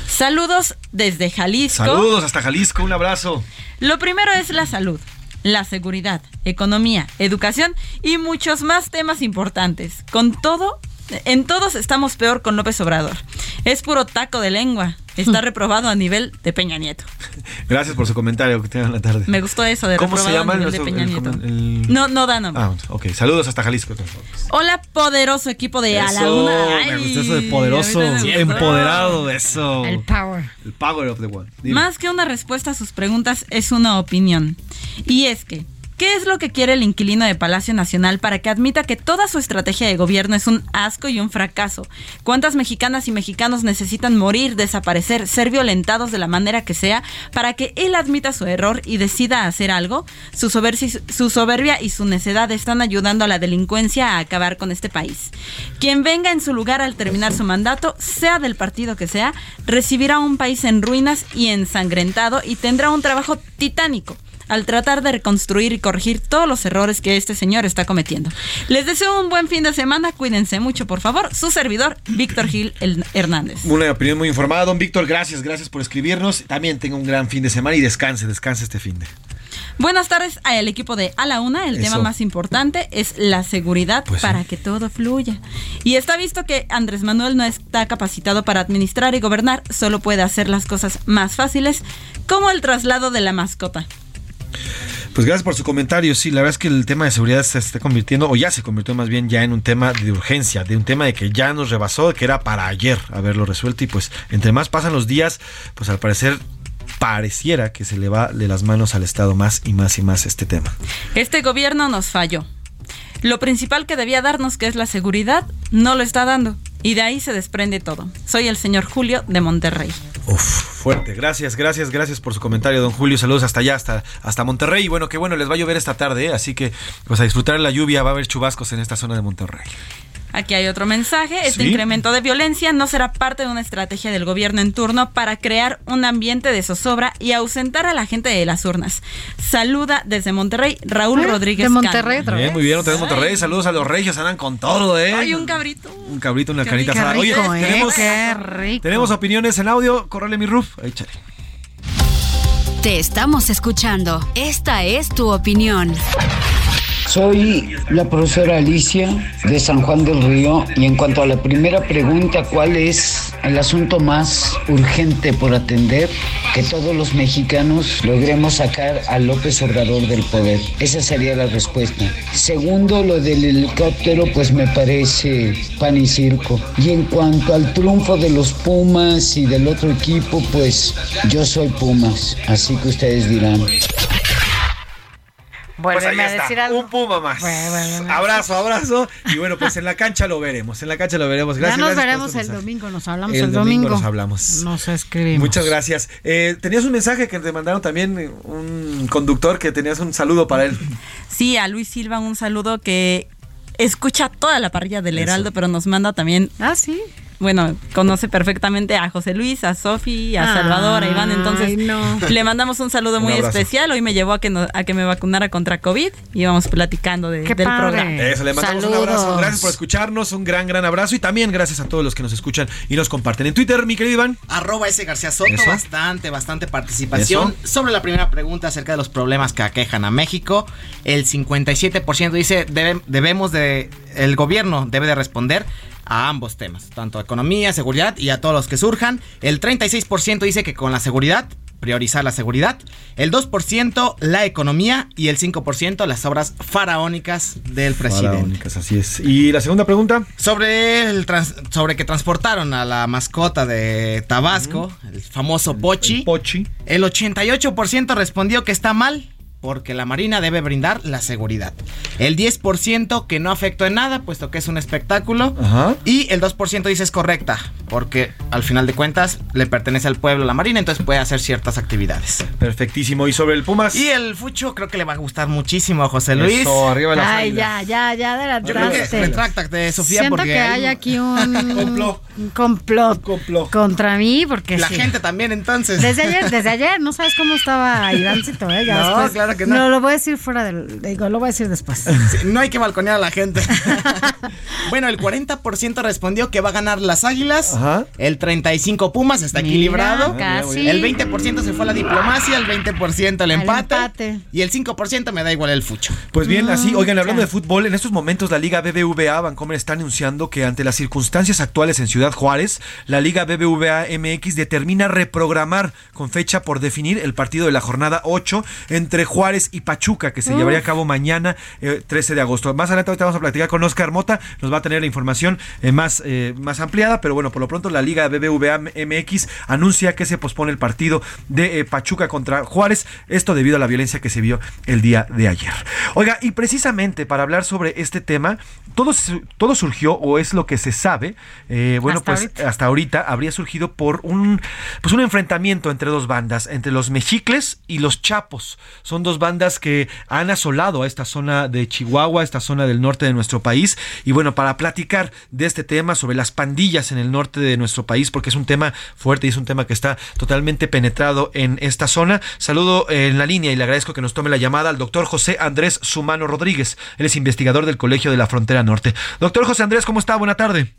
Saludos desde Jalisco. Saludos hasta Jalisco, un abrazo. Lo primero es la salud, la seguridad, economía, educación y muchos más temas importantes. Con todo, en todos estamos peor con López Obrador. Es puro taco de lengua. Está reprobado a nivel de Peña Nieto. Gracias por su comentario, que tengan la tarde. Me gustó eso de ¿Cómo se reprobado llama a nivel de nuestro- Peña el- Nieto. el- No, no da nombre. Ah, ok, saludos hasta Jalisco. Hola, poderoso equipo de A la Eso, me gustó eso de poderoso, empoderado, eso. El power. El power of the one. Dime. Más que una respuesta a sus preguntas es una opinión. Y es que, ¿qué es lo que quiere el inquilino de Palacio Nacional para que admita que toda su estrategia de gobierno es un asco y un fracaso? ¿Cuántas mexicanas y mexicanos necesitan morir, desaparecer, ser violentados de la manera que sea para que él admita su error y decida hacer algo? Su su soberbia y su necedad están ayudando a la delincuencia a acabar con este país. Quien venga en su lugar al terminar su mandato, sea del partido que sea, recibirá un país en ruinas y ensangrentado y tendrá un trabajo titánico al tratar de reconstruir y corregir todos los errores que este señor está cometiendo. Les deseo un buen fin de semana, cuídense mucho, por favor. Su servidor, Víctor Gil Hernández. Una opinión muy informada, don Víctor. Gracias, gracias por escribirnos. También tenga un gran fin de semana y descanse, descanse este fin de. Buenas tardes al equipo de A la Una. El Eso. tema más importante es la seguridad Pues sí. para que todo fluya. Y está visto que Andrés Manuel no está capacitado para administrar y gobernar, solo puede hacer las cosas más fáciles, como el traslado de la mascota. Pues gracias por su comentario. Sí, la verdad es que el tema de seguridad se está convirtiendo, o ya se convirtió más bien ya en un tema de urgencia, de un tema de que ya nos rebasó, que era para ayer haberlo resuelto. Y pues entre más pasan los días, pues al parecer pareciera que se le va de las manos al Estado más y más y más este tema. Este gobierno nos falló. Lo principal que debía darnos, que es la seguridad, no lo está dando. Y de ahí se desprende todo. Soy el señor Julio de Monterrey. Uf, fuerte. Gracias, gracias, gracias por su comentario, don Julio. Saludos hasta allá, hasta, hasta Monterrey. Y bueno, que bueno, les va a llover esta tarde, ¿eh? así que pues a disfrutar la lluvia, va a haber chubascos en esta zona de Monterrey. Aquí hay otro mensaje. Este Sí. incremento de violencia no será parte de una estrategia del gobierno en turno para crear un ambiente de zozobra y ausentar a la gente de las urnas. Saluda desde Monterrey, Raúl Ah, Rodríguez. de Monterrey Cano. Bien, muy bien, otra vez Monterrey. Saludos a los regios, andan con todo, ¿eh? Hay un cabrito. Un cabrito, una Qué canita rico. Oye, ¿eh? tenemos, Qué rico. tenemos opiniones en audio. Correle mi roof. Te estamos escuchando. Esta es tu opinión. Soy la profesora Alicia de San Juan del Río y en cuanto a la primera pregunta, ¿cuál es el asunto más urgente por atender? Que todos los mexicanos logremos sacar a López Obrador del poder. Esa sería la respuesta. Segundo, lo del helicóptero, pues me parece pan y circo. Y en cuanto al triunfo de los Pumas y del otro equipo, pues yo soy Pumas, así que ustedes dirán. Pues ahí a está, decir algo. Un puma más. Abrazo, abrazo. Y bueno, pues en la cancha lo veremos. En la cancha lo veremos. Gracias. ya nos gracias veremos el domingo, nos hablamos El el, domingo domingo. nos hablamos. Nos escribimos. Muchas gracias. Eh, tenías un mensaje que te mandaron también un conductor que tenías un saludo para él. Sí, a Luis Silva un saludo que escucha toda la parrilla del Heraldo, pero nos manda también. Ah, sí. Bueno, conoce perfectamente a José Luis, a Sofi, a Salvador, a Iván. Entonces, Ay, no. le mandamos un saludo Un muy abrazo. especial. Hoy me llevó a que, no- a que me vacunara contra COVID y íbamos platicando de- Qué del padre. programa. Eso, le mandamos un Saludos. abrazo. Gracias por escucharnos, un gran, gran abrazo. Y también gracias a todos los que nos escuchan y nos comparten. En Twitter, mi querido Iván. Arroba ese García Soto, Eso. bastante, bastante participación. Eso. Sobre la primera pregunta acerca de los problemas que aquejan a México, el 57% dice debe- debemos de, el gobierno debe de responder a ambos temas, tanto economía, seguridad y a todos los que surjan. El 36% dice que con la seguridad, priorizar la seguridad. El 2% la economía y el 5% las obras faraónicas del presidente. Faraónicas, así es. Y la segunda pregunta. Sobre el trans- sobre que transportaron a la mascota de Tabasco, el famoso Pochi. El, Pochi. 88% respondió que está mal porque la Marina debe brindar la seguridad. El 10% que no afectó en nada, puesto que es un espectáculo. Ajá. Y el 2% dice es correcta, porque al final de cuentas le pertenece al pueblo la Marina, entonces puede hacer ciertas actividades. Perfectísimo. Y sobre el Pumas. Y el Fucho creo que le va a gustar muchísimo a José Luis. Eso, arriba las Ay, águilas. ya, ya, ya adelantaste. retráctate, Sofía, Siento porque que hay- hay aquí un Complot. un complot, contra mí, porque la sí. gente también entonces. Desde ayer, desde ayer, no sabes cómo estaba Ivancito, ¿eh? Ya No, después- claro que no. lo voy a decir fuera del. Digo, lo voy a decir después. Sí, no hay que balconear a la gente. bueno, el 40% respondió que va a ganar las Águilas. Ajá. El 35% Pumas está Mira, equilibrado. casi. El 20% se fue a la diplomacia, el 20% el Al empate, empate. y el 5% me da igual el fucho. Pues bien, así, oigan, hablando ya. de fútbol, en estos momentos la Liga BBVA Bancomer está anunciando que ante las circunstancias actuales en Ciudad Juárez, la Liga BBVA MX determina reprogramar con fecha por definir el partido de la jornada 8 entre Juárez y Pachuca, que se Uf. llevaría a cabo mañana, eh, 13 de agosto. Más adelante ahorita vamos a platicar con Oscar Mota, nos va a tener la información eh, más, eh, más ampliada, pero bueno, por lo pronto la Liga BBVA MX anuncia que se pospone el partido de eh, Pachuca contra Juárez, esto debido a la violencia que se vio el día de ayer. Oiga, y precisamente para hablar sobre este tema, todo, todo surgió, o es lo que se sabe, eh, bueno, Hasta pues ahorita. hasta ahorita habría surgido por un, pues un enfrentamiento entre dos bandas, entre los mexicles y los chapos. Son dos bandas que han asolado a esta zona de Chihuahua, esta zona del norte de nuestro país. Y bueno, para platicar de este tema, sobre las pandillas en el norte de nuestro país, porque es un tema fuerte y es un tema que está totalmente penetrado en esta zona, saludo eh, en la línea y le agradezco que nos tome la llamada al doctor José Andrés Sumano Rodríguez. Él es investigador del Colegio de la Frontera Norte. Doctor José Andrés, ¿cómo está? Buena tarde.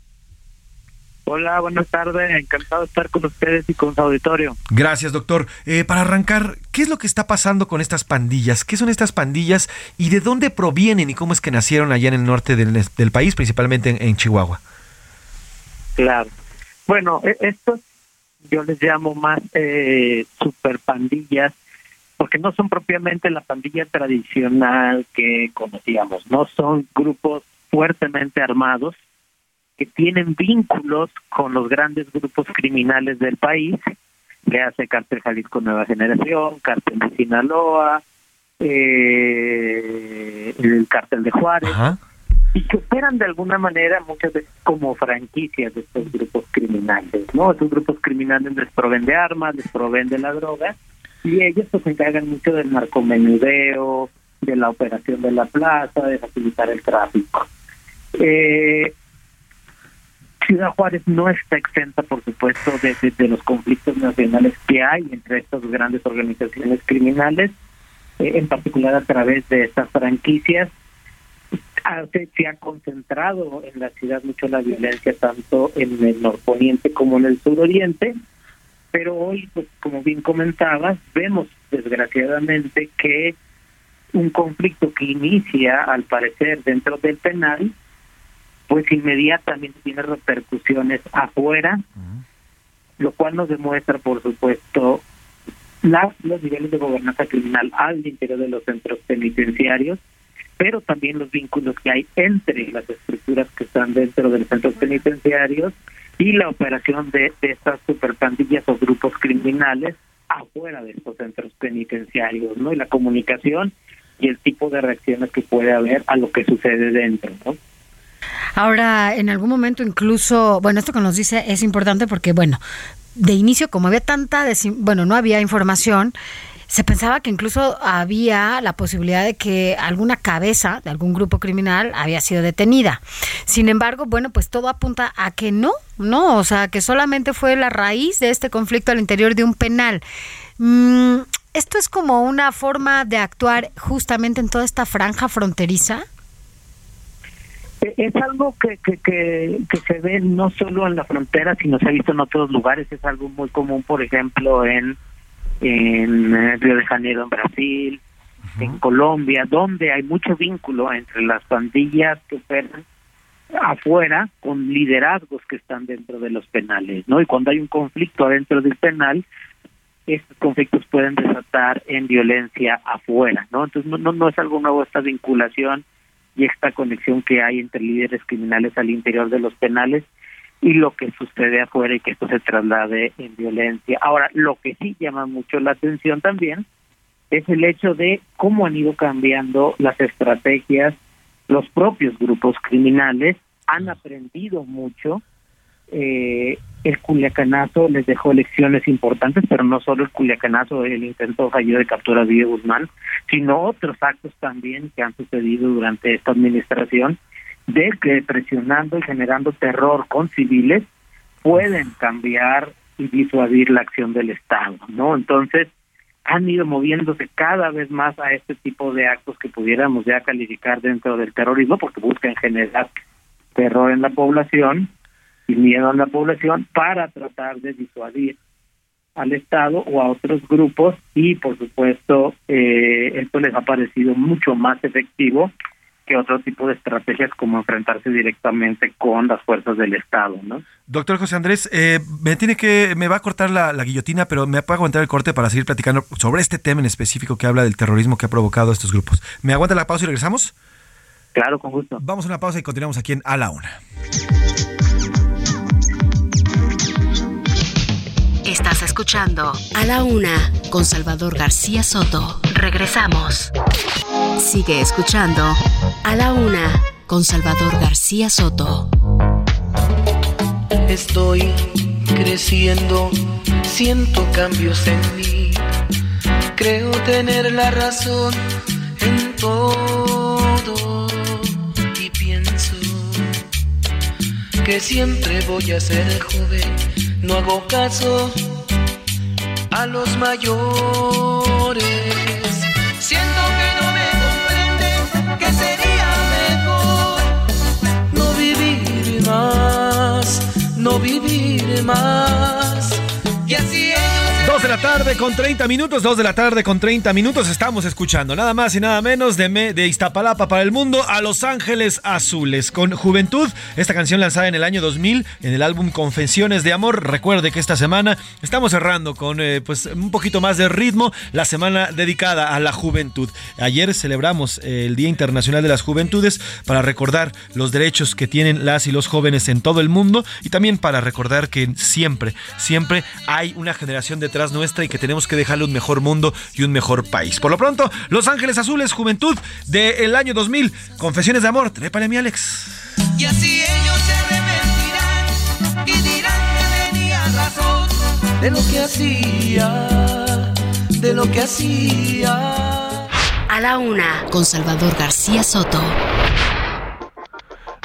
Hola, buenas tardes. Encantado de estar con ustedes y con su auditorio. Gracias, doctor. Eh, para arrancar, ¿qué es lo que está pasando con estas pandillas? ¿Qué son estas pandillas y de dónde provienen y cómo es que nacieron allá en el norte del, del país, principalmente en, en Chihuahua? Claro. Bueno, e- estos yo les llamo más eh, super pandillas porque no son propiamente la pandilla tradicional que conocíamos, no son grupos fuertemente armados que tienen vínculos con los grandes grupos criminales del país, le hace Cártel Jalisco Nueva Generación, Cártel de Sinaloa, eh, el Cártel de Juárez, y que operan de alguna manera muchas veces como franquicias de estos grupos criminales, ¿no? Estos grupos criminales les proveen de armas, les proveen de la droga, y ellos pues se encargan mucho del narcomenudeo, de la operación de la plaza, de facilitar el tráfico. Eh, Ciudad Juárez no está exenta, por supuesto, de, los conflictos nacionales que hay entre estas grandes organizaciones criminales, eh, en particular a través de estas franquicias. Se, se ha concentrado en la ciudad mucho la violencia, tanto en el norponiente como en el suroriente, pero hoy, pues como bien comentabas, vemos desgraciadamente que un conflicto que inicia, al parecer, dentro del penal, pues inmediatamente tiene repercusiones afuera, lo cual nos demuestra, por supuesto, las, los niveles de gobernanza criminal al interior de los centros penitenciarios, pero también los vínculos que hay entre las estructuras que están dentro de los centros penitenciarios y la operación de, de estas superpandillas o grupos criminales afuera de estos centros penitenciarios, ¿no? Y la comunicación y el tipo de reacciones que puede haber a lo que sucede dentro, ¿no? Ahora, en algún momento incluso, bueno, esto que nos dice es importante porque, bueno, de inicio, como había tanta, bueno, no había información, se pensaba que incluso había la posibilidad de que alguna cabeza de algún grupo criminal había sido detenida. Sin embargo, bueno, pues todo apunta a que no, no, o sea, que solamente fue la raíz de este conflicto al interior de un penal. Mm, ¿Esto es como una forma de actuar justamente en toda esta franja fronteriza? E-, Es algo que, que, que, que se ve no solo en la frontera, sino se ha visto en otros lugares. Es algo muy común, por ejemplo, en, en Río de Janeiro, en Brasil, en Colombia, donde hay mucho vínculo entre las pandillas que operan afuera con liderazgos que están dentro de los penales, ¿no? Y cuando hay un conflicto adentro del penal, estos conflictos pueden desatar en violencia afuera, ¿no? Entonces no, no, no es algo nuevo esta vinculación y esta conexión que hay entre líderes criminales al interior de los penales y lo que sucede afuera y que esto se traslade en violencia. Ahora, lo que sí llama mucho la atención también es el hecho de cómo han ido cambiando las estrategias, los propios grupos criminales han aprendido mucho. Eh, el culiacanazo les dejó lecciones importantes, pero no solo el culiacanazo, el intento fallido de captura de Guzmán, sino otros actos también que han sucedido durante esta administración de que presionando y generando terror con civiles pueden cambiar y disuadir la acción del Estado, ¿no? Entonces, han ido moviéndose cada vez más a este tipo de actos que pudiéramos ya calificar dentro del terrorismo, porque buscan generar terror en la población y miedo a la población para tratar de disuadir al Estado o a otros grupos y, por supuesto, eh, esto les ha parecido mucho más efectivo que otro tipo de estrategias como enfrentarse directamente con las fuerzas del Estado, ¿no? Doctor José Andrés, eh, me tiene que, me va a cortar la, la guillotina, pero me puede aguantar el corte para seguir platicando sobre este tema en específico que habla del terrorismo que ha provocado estos grupos. ¿Me aguanta la pausa y regresamos? Claro, con gusto. Vamos a una pausa y continuamos aquí en A la Una. Estás escuchando A la Una con Salvador García Soto. Regresamos. Sigue escuchando A la Una con Salvador García Soto. Estoy creciendo, siento cambios en mí. Creo tener la razón en todo y pienso que siempre voy a ser joven. No hago caso a los mayores. No vivir más. Y así ellos Dos de la tarde con 30 minutos, dos de la tarde con 30 minutos. Estamos escuchando nada más y nada menos de, me- de Iztapalapa para el mundo a Los Ángeles Azules con Juventud. Esta canción lanzada en el año 2000 en el álbum Confesiones de Amor. Recuerde que esta semana estamos cerrando con eh, pues un poquito más de ritmo la semana dedicada a la juventud. Ayer celebramos eh, el Día Internacional de las Juventudes para recordar los derechos que tienen las y los jóvenes en todo el mundo y también para recordar que siempre, siempre hay una generación detrás nuestra y que tenemos que dejarle un mejor mundo y un mejor país. Por lo pronto, Los Ángeles Azules, Juventud del año 2000, Confesiones de Amor. Trépale mi Alex. Y así ellos se arrepentirán y dirán que tenía razón de lo que hacía, de lo que hacía. A la Una con Salvador García Soto.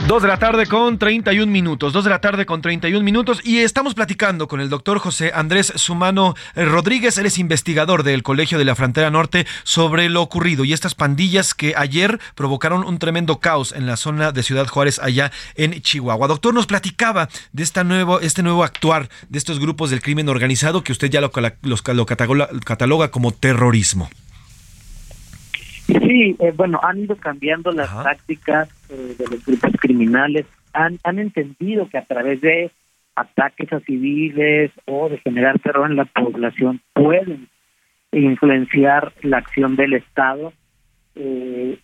Dos de la tarde con 31 minutos, dos de la tarde con 31 minutos y estamos platicando con el doctor José Andrés Sumano eh, Rodríguez, él es investigador del Colegio de la Frontera Norte sobre lo ocurrido y estas pandillas que ayer provocaron un tremendo caos en la zona de Ciudad Juárez allá en Chihuahua. Doctor, nos platicaba de esta nuevo, este nuevo actuar de estos grupos del crimen organizado que usted ya lo, los- lo cataloga, cataloga como terrorismo. Sí, eh, bueno, han ido cambiando las tácticas eh, de los grupos criminales, han, han entendido que a través de ataques a civiles o de generar terror en la población pueden influenciar la acción del Estado, eh,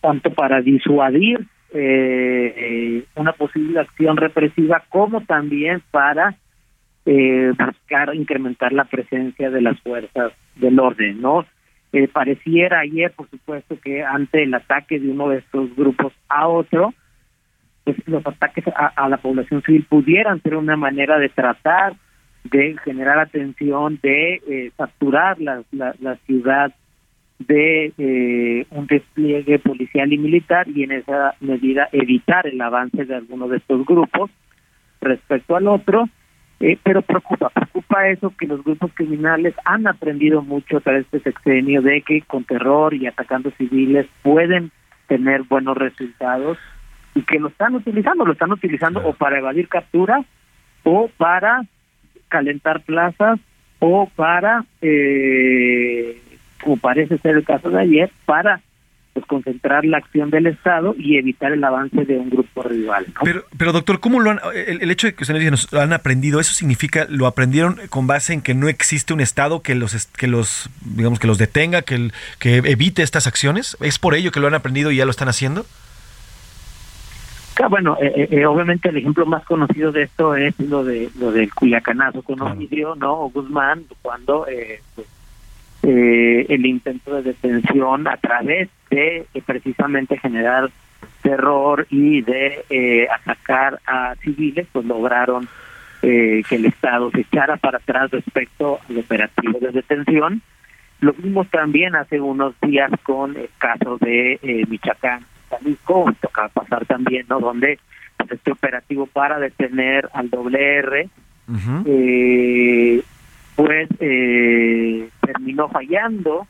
tanto para disuadir eh, una posible acción represiva como también para eh, buscar incrementar la presencia de las fuerzas del orden, ¿no? Eh, pareciera ayer, por supuesto, que ante el ataque de uno de estos grupos a otro, pues los ataques a, la población civil pudieran ser una manera de tratar de generar atención, de eh, saturar la, la, la ciudad de eh, un despliegue policial y militar y en esa medida evitar el avance de alguno de estos grupos respecto al otro, eh, pero preocupa, preocupa eso que los grupos criminales han aprendido mucho tras este sexenio de que con terror y atacando civiles pueden tener buenos resultados y que lo están utilizando, lo están utilizando o para evadir capturas o para calentar plazas o para eh, como parece ser el caso de ayer, para pues concentrar la acción del Estado y evitar el avance de un grupo rival. Pero, pero doctor, ¿cómo lo han, el, hecho de que ustedes nos han aprendido, eso significa, lo aprendieron con base en que no existe un Estado que los, que los, digamos, que los detenga, que, el, que evite estas acciones? ¿Es por ello que lo han aprendido y ya lo están haciendo? Bueno, eh, eh, obviamente el ejemplo más conocido de esto es lo de lo del Cuyacanazo con homicidio, ¿no? O Guzmán, cuando eh, pues, eh, el intento de detención a través de eh, precisamente generar terror y de eh, atacar a civiles, pues lograron que el Estado se echara para atrás respecto al operativo de detención. Lo vimos también hace unos días con el caso de Michoacán, Jalisco, toca pasar también, ¿no? Donde pues, este operativo para detener al doble R pues eh, terminó fallando,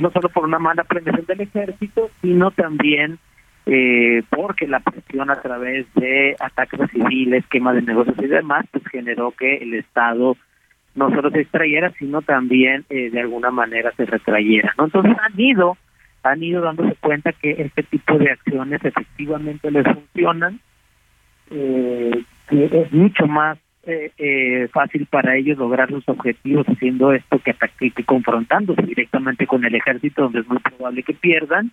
no solo por una mala planeación del ejército, sino también eh, porque la presión a través de ataques civiles, quema de negocios y demás, pues generó que el Estado no solo se extrayera, sino también eh, de alguna manera se retrayera. ¿no? Entonces han ido, han ido dándose cuenta que este tipo de acciones efectivamente les funcionan, eh, que es mucho más eh, eh, fácil para ellos lograr sus objetivos haciendo esto que, que confrontándose directamente con el ejército donde es muy probable que pierdan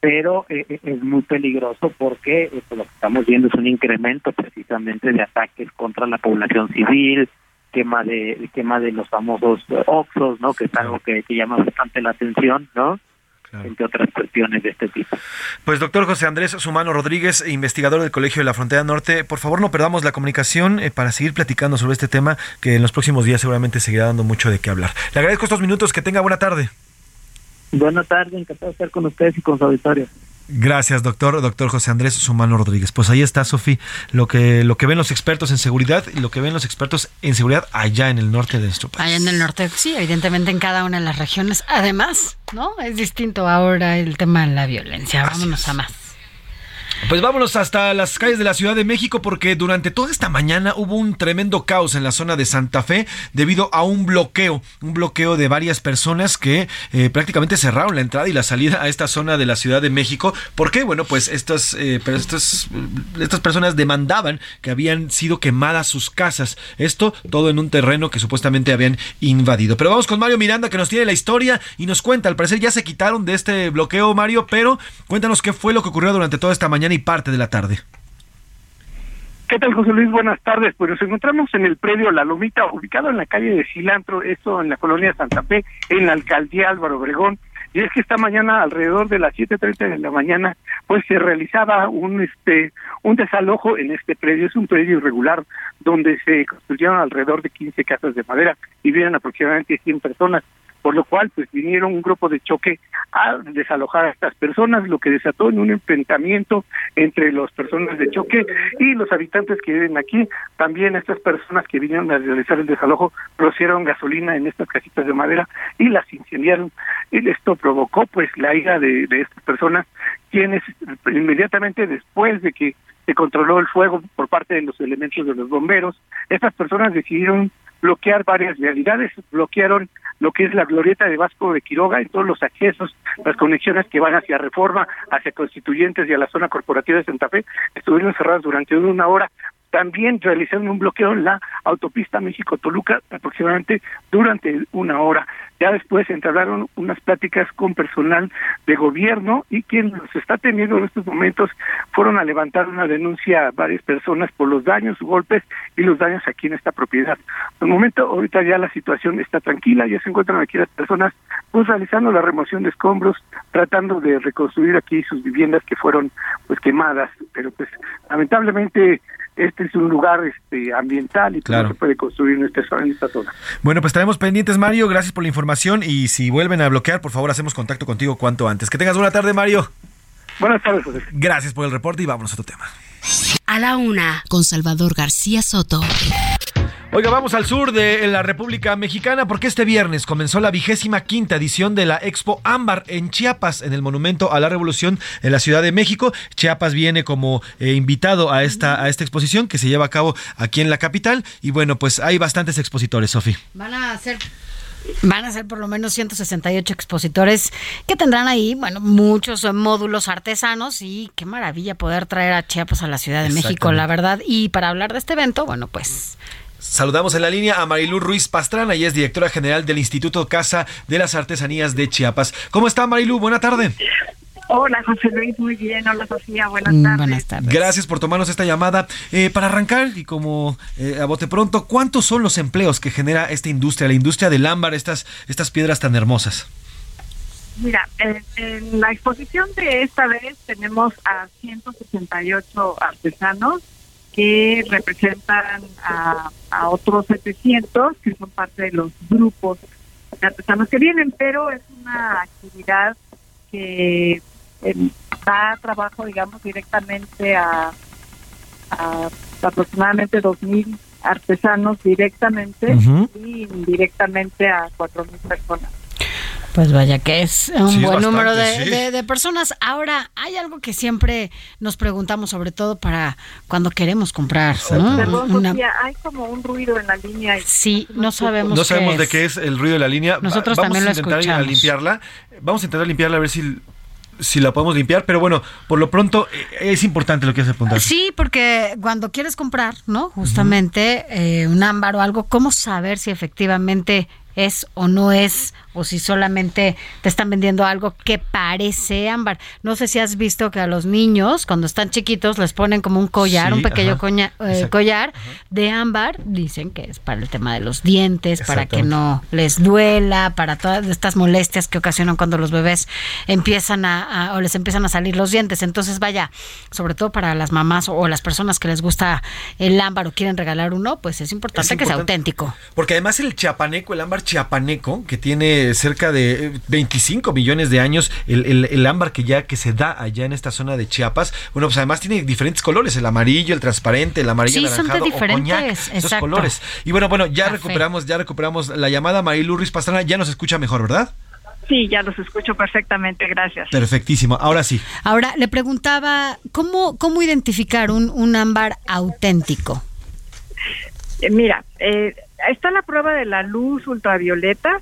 pero eh, eh, es muy peligroso porque pues, lo que estamos viendo es un incremento precisamente de ataques contra la población civil quema de quema de los famosos oxos no que es algo que llama bastante la atención no entre otras cuestiones de este tipo. Pues doctor José Andrés Sumano Rodríguez, investigador del Colegio de la Frontera Norte, por favor no perdamos la comunicación eh, para seguir platicando sobre este tema que en los próximos días seguramente seguirá dando mucho de qué hablar. Le agradezco estos minutos, que tenga buena tarde. Buena tarde, encantado de estar con ustedes y con su auditorio. Gracias, doctor, doctor José Andrés Sumano Rodríguez. Pues ahí está, Sofi, lo que, lo que ven los expertos en seguridad y lo que ven los expertos en seguridad allá en el norte de nuestro país. Allá en el norte, sí, evidentemente en cada una de las regiones. Además, ¿no? Es distinto ahora el tema de la violencia. Vámonos a más. Pues vámonos hasta las calles de la Ciudad de México porque durante toda esta mañana hubo un tremendo caos en la zona de Santa Fe debido a un bloqueo, un bloqueo de varias personas que eh, prácticamente cerraron la entrada y la salida a esta zona de la Ciudad de México. ¿Por qué? Bueno, pues estas, eh, estas, estas personas demandaban que habían sido quemadas sus casas. Esto todo en un terreno que supuestamente habían invadido. Pero vamos con Mario Miranda que nos tiene la historia y nos cuenta. Al parecer ya se quitaron de este bloqueo, Mario, pero cuéntanos qué fue lo que ocurrió durante toda esta mañana y parte de la tarde. ¿Qué tal, José Luis? Buenas tardes. Pues nos encontramos en el predio La Lomita, ubicado en la calle de Cilantro, esto en la colonia Santa Fe, en la alcaldía Álvaro Obregón. Y es que esta mañana, alrededor de las 7.30 de la mañana, pues se realizaba un este un desalojo en este predio. Es un predio irregular donde se construyeron alrededor de 15 casas de madera y viven aproximadamente 100 personas por lo cual pues vinieron un grupo de choque a desalojar a estas personas, lo que desató en un enfrentamiento entre las personas de choque y los habitantes que viven aquí. También estas personas que vinieron a realizar el desalojo procedieron gasolina en estas casitas de madera y las incendiaron. Y esto provocó pues la ira de estas personas, quienes inmediatamente después de que se controló el fuego por parte de los elementos de los bomberos, estas personas decidieron bloquear varias realidades, bloquearon lo que es la glorieta de Vasco de Quiroga en todos los accesos, las conexiones que van hacia Reforma, hacia Constituyentes y a la zona corporativa de Santa Fe, estuvieron cerradas durante una hora también realizaron un bloqueo en la autopista México-Toluca aproximadamente durante una hora. Ya después entablaron unas pláticas con personal de gobierno y quien los está teniendo en estos momentos fueron a levantar una denuncia a varias personas por los daños, golpes y los daños aquí en esta propiedad. El momento, ahorita ya la situación está tranquila, ya se encuentran aquí las personas pues realizando la remoción de escombros, tratando de reconstruir aquí sus viviendas que fueron pues quemadas, pero pues lamentablemente este es un lugar este ambiental y Claro. no se puede construir en esta, zona- en esta zona. Bueno, pues estaremos pendientes, Mario. Gracias por la información. Y si vuelven a bloquear, por favor, hacemos contacto contigo cuanto antes. Que tengas buena tarde, Mario. Buenas tardes, José. Gracias por el reporte y vámonos a otro tema. A la una, con Salvador García Soto. Oiga, vamos al sur de la República Mexicana porque este viernes comenzó la vigésima quinta edición de la Expo Ámbar en Chiapas, en el Monumento a la Revolución en la Ciudad de México. Chiapas viene como eh, invitado a esta, a esta exposición que se lleva a cabo aquí en la capital. Y bueno, pues hay bastantes expositores, Sofi. Van a ser Van a ser por lo menos 168 expositores que tendrán ahí, bueno, muchos módulos artesanos y qué maravilla poder traer a Chiapas a la Ciudad de México, la verdad. Y para hablar de este evento, bueno, pues Saludamos en la línea a Marilú Ruiz Pastrana, y es directora general del Instituto Casa de las Artesanías de Chiapas. ¿Cómo está Marilú? Buena tarde. Hola, José Luis, muy bien. Hola, Sofía, buenas Mm, tardes. buenas tardes. Gracias por tomarnos esta llamada. Eh, para arrancar, y como eh, a bote pronto, ¿cuántos son los empleos que genera esta industria, la industria del ámbar, estas, estas piedras tan hermosas? Mira, en, en la exposición de esta vez tenemos a 168 artesanos que representan a, a otros 700 que son parte de los grupos de artesanos que vienen, pero es una actividad que eh, da trabajo, digamos, directamente a, a aproximadamente 2.000 artesanos directamente y indirectamente a 4.000 personas. Pues vaya que es un Sí, es buen bastante, número de, sí. de- de personas. Ahora, hay algo que siempre nos preguntamos, sobre todo para cuando queremos comprar. ¿no? Perdón, Una- Sofía, hay como un ruido en la línea. Sí, no sabemos. No sabemos qué de qué es el ruido de la línea. Va- Nosotros Vamos también a lo intentar escuchamos. limpiarla. Vamos a intentar limpiarla a ver si, si la podemos limpiar. Pero bueno, por lo pronto eh, es importante lo que hace apuntar. Sí, porque cuando quieres comprar, ¿no? Justamente eh, un ámbar o algo, ¿cómo saber si efectivamente es o no es? O si solamente te están vendiendo algo que parece ámbar. No sé si has visto que a los niños, cuando están chiquitos, les ponen como un collar, Sí, un pequeño ajá. coña- eh, collar de ámbar. Dicen que es para el tema de los dientes, para que no les duela, para todas estas molestias que ocasionan cuando los bebés empiezan a, a- o les empiezan a salir los dientes. Entonces, vaya, sobre todo para las mamás o, o las personas que les gusta el ámbar o quieren regalar uno, pues es importante, Es que sea importante. auténtico. Porque además el chiapaneco, el ámbar chiapaneco, que tiene cerca de eh, 25 millones de años, el, el- el ámbar que ya que se da allá en esta zona de Chiapas, bueno, pues además tiene diferentes colores, el amarillo, el transparente, el amarillo Sí, son de anaranjado o diferentes, coñac, esos colores. Y bueno, bueno, ya Café. recuperamos, ya recuperamos la llamada Marilu Ruiz Pastrana, ya nos escucha mejor, ¿verdad? Sí, ya los escucho perfectamente, gracias. Perfectísimo. Ahora sí. Ahora, le preguntaba, ¿cómo, cómo identificar un, un ámbar auténtico? Eh, mira, eh, está la prueba de la luz ultravioleta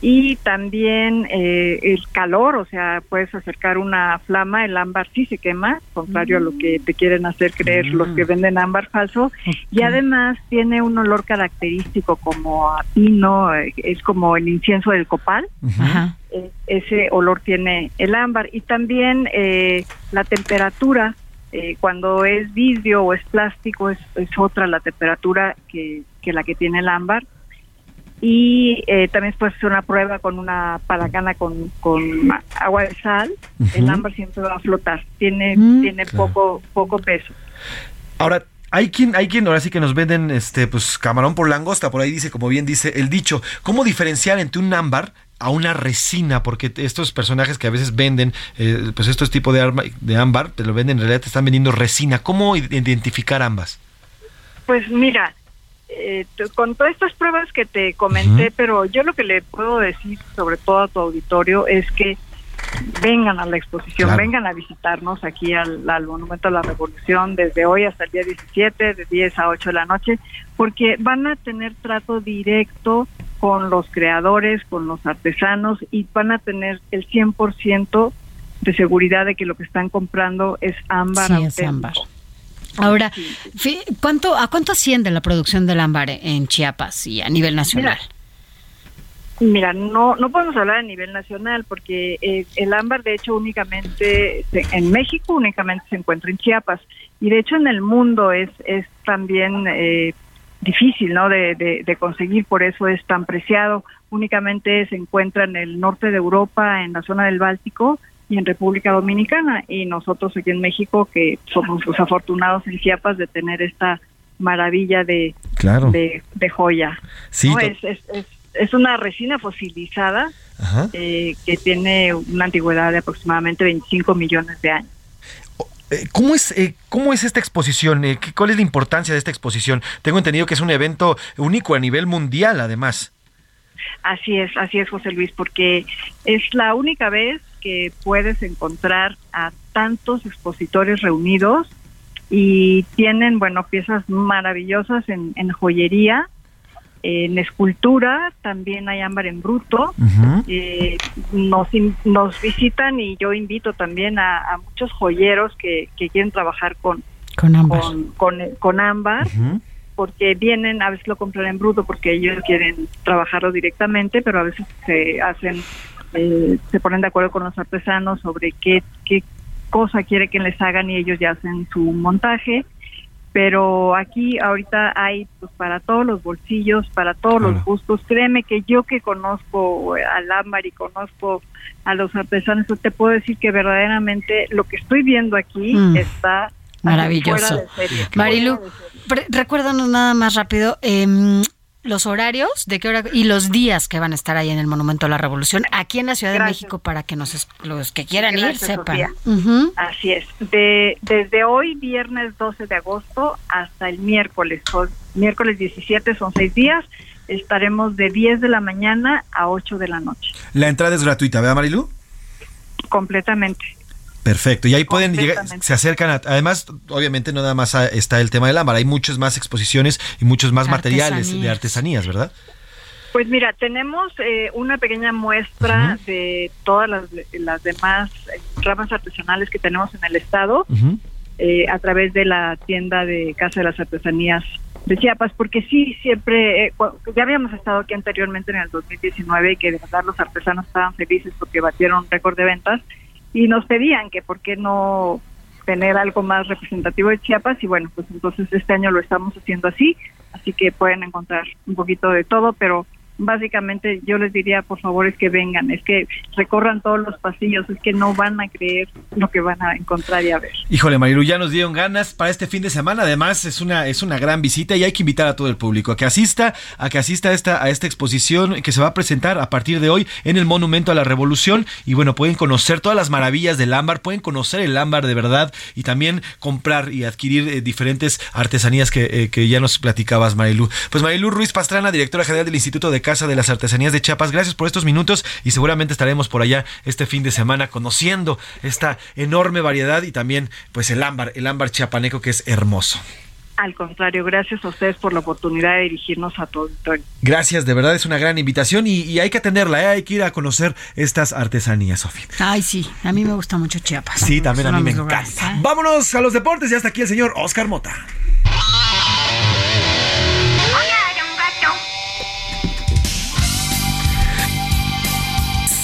y también eh, el calor, o sea, puedes acercar una flama, el ámbar sí se quema, contrario a lo que te quieren hacer creer los que venden ámbar falso, y además tiene un olor característico como a pino, eh, es como el incienso del copal. Eh, ese olor tiene el ámbar. Y también eh, la temperatura eh, cuando es vidrio o es plástico es, es otra la temperatura que, que la que tiene el ámbar y eh, también puedes hacer una prueba con una palacana con, con agua de sal el ámbar siempre va a flotar tiene Mm. tiene Claro. poco poco peso Ahora, hay quien, hay quien ahora sí que nos venden este, pues, camarón por langosta, por ahí dice, como bien dice el dicho. ¿Cómo diferenciar entre un ámbar a una resina? Porque estos personajes que a veces venden, eh, pues estos tipos de, arma- de ámbar, te lo venden, en realidad te están vendiendo resina. ¿Cómo identificar ambas? Pues mira, eh, con todas estas pruebas que te comenté, pero yo lo que le puedo decir, sobre todo a tu auditorio, es que vengan a la exposición, Claro. vengan a visitarnos aquí al, al Monumento a la Revolución desde hoy hasta el día 17, de 10 a 8 de la noche, porque van a tener trato directo con los creadores, con los artesanos y van a tener el 100% de seguridad de que lo que están comprando es ámbar Sí, es ámbar. Ahora, ¿cuánto, ¿a cuánto asciende la producción del ámbar en Chiapas y a nivel nacional? Mira, no no podemos hablar a nivel nacional porque eh, el ámbar de hecho únicamente se- en México únicamente se encuentra en Chiapas y de hecho en el mundo es es también eh, difícil, ¿no? De, de, de conseguir, por eso es tan preciado. Únicamente se encuentra en el norte de Europa, en la zona del Báltico y en República Dominicana. Y nosotros aquí en México, que somos los afortunados en Chiapas de tener esta maravilla de, Claro. de, de joya. Sí, es, es, es, es una resina fosilizada eh, que tiene una antigüedad de aproximadamente 25 millones de años. Eh, ¿Cómo es, eh, ¿Cómo es esta exposición? Eh, ¿qué- ¿Cuál es la importancia de esta exposición? Tengo entendido que es un evento único a nivel mundial, además. Así es, así es, José Luis, porque es la única vez que puedes encontrar a tantos expositores reunidos y tienen, bueno, piezas maravillosas en, en joyería, en escultura, también hay ámbar en bruto. Eh, nos, nos visitan y yo invito también a, a muchos joyeros que, que quieren trabajar con, Con ámbar. con, con, con ámbar porque vienen, a veces lo compran en bruto porque ellos quieren trabajarlo directamente, pero a veces se hacen, eh, se ponen de acuerdo con los artesanos sobre qué, qué cosa quiere que les hagan y ellos ya hacen su montaje. Pero aquí ahorita hay pues para todos los bolsillos, para todos los gustos. Créeme que yo que conozco al ámbar y conozco a los artesanos, yo te puedo decir que verdaderamente lo que estoy viendo aquí Mm. está Maravilloso. fuera de serie. Marilu, recuérdanos nada más rápido em, los horarios, de qué hora y los días que van a estar ahí en el Monumento a la Revolución, aquí en la Ciudad de. México, para que nos, los que quieran Gracias, ir sepan. Así es. De, desde hoy, viernes 12 de agosto, hasta el miércoles, son- miércoles 17, son seis días, estaremos de 10 de la mañana a 8 de la noche, La entrada es gratuita, ¿verdad, Marilu? completamente. Perfecto, y ahí pueden llegar, se acercan, a- además, obviamente no nada más a- está el tema del ámbar, hay muchas más exposiciones y muchos más materiales de Artesanías. ¿verdad? Pues mira, tenemos eh, una pequeña muestra de todas las, las demás eh, ramas artesanales que tenemos en el estado eh, a través de la tienda de Casa de las Artesanías de Chiapas, porque sí, siempre, eh, ya habíamos estado aquí anteriormente en el 2019 y que de verdad los artesanos estaban felices porque batieron récord de ventas y nos pedían que por qué no tener algo más representativo de Chiapas y bueno, pues entonces este año lo estamos haciendo así, así que pueden encontrar un poquito de todo, pero básicamente yo les diría por favor es que vengan, es que recorran todos los pasillos, es que no van a creer lo que van a encontrar y a ver. Híjole, Marilu, ya nos dieron ganas para este fin de semana. Además, es una, es una gran visita y hay que invitar a todo el público a que asista, a que asista a esta, a esta exposición que se va a presentar a partir de hoy en el Monumento a la Revolución. Y bueno, pueden conocer todas las maravillas del ámbar, pueden conocer el ámbar de verdad y también comprar y adquirir eh, diferentes artesanías que, eh, que ya nos platicabas, Marilu. Pues Marilu Ruiz Pastrana, directora general del Instituto de Casa de las Artesanías de Chiapas, gracias por estos minutos y seguramente estaremos por allá este fin de semana conociendo esta enorme variedad y también pues el ámbar, el ámbar chiapaneco que es hermoso. Al contrario, gracias a ustedes por la oportunidad de dirigirnos a todo. Gracias, de verdad es una gran invitación y, y hay que atenderla, ¿eh? hay que ir a conocer estas artesanías, Sofía. Ay, sí, a mí me gusta mucho Chiapas. Sí, también a mí me lugares, encanta. ¿eh? Vámonos a los deportes y hasta aquí el señor Oscar Mota.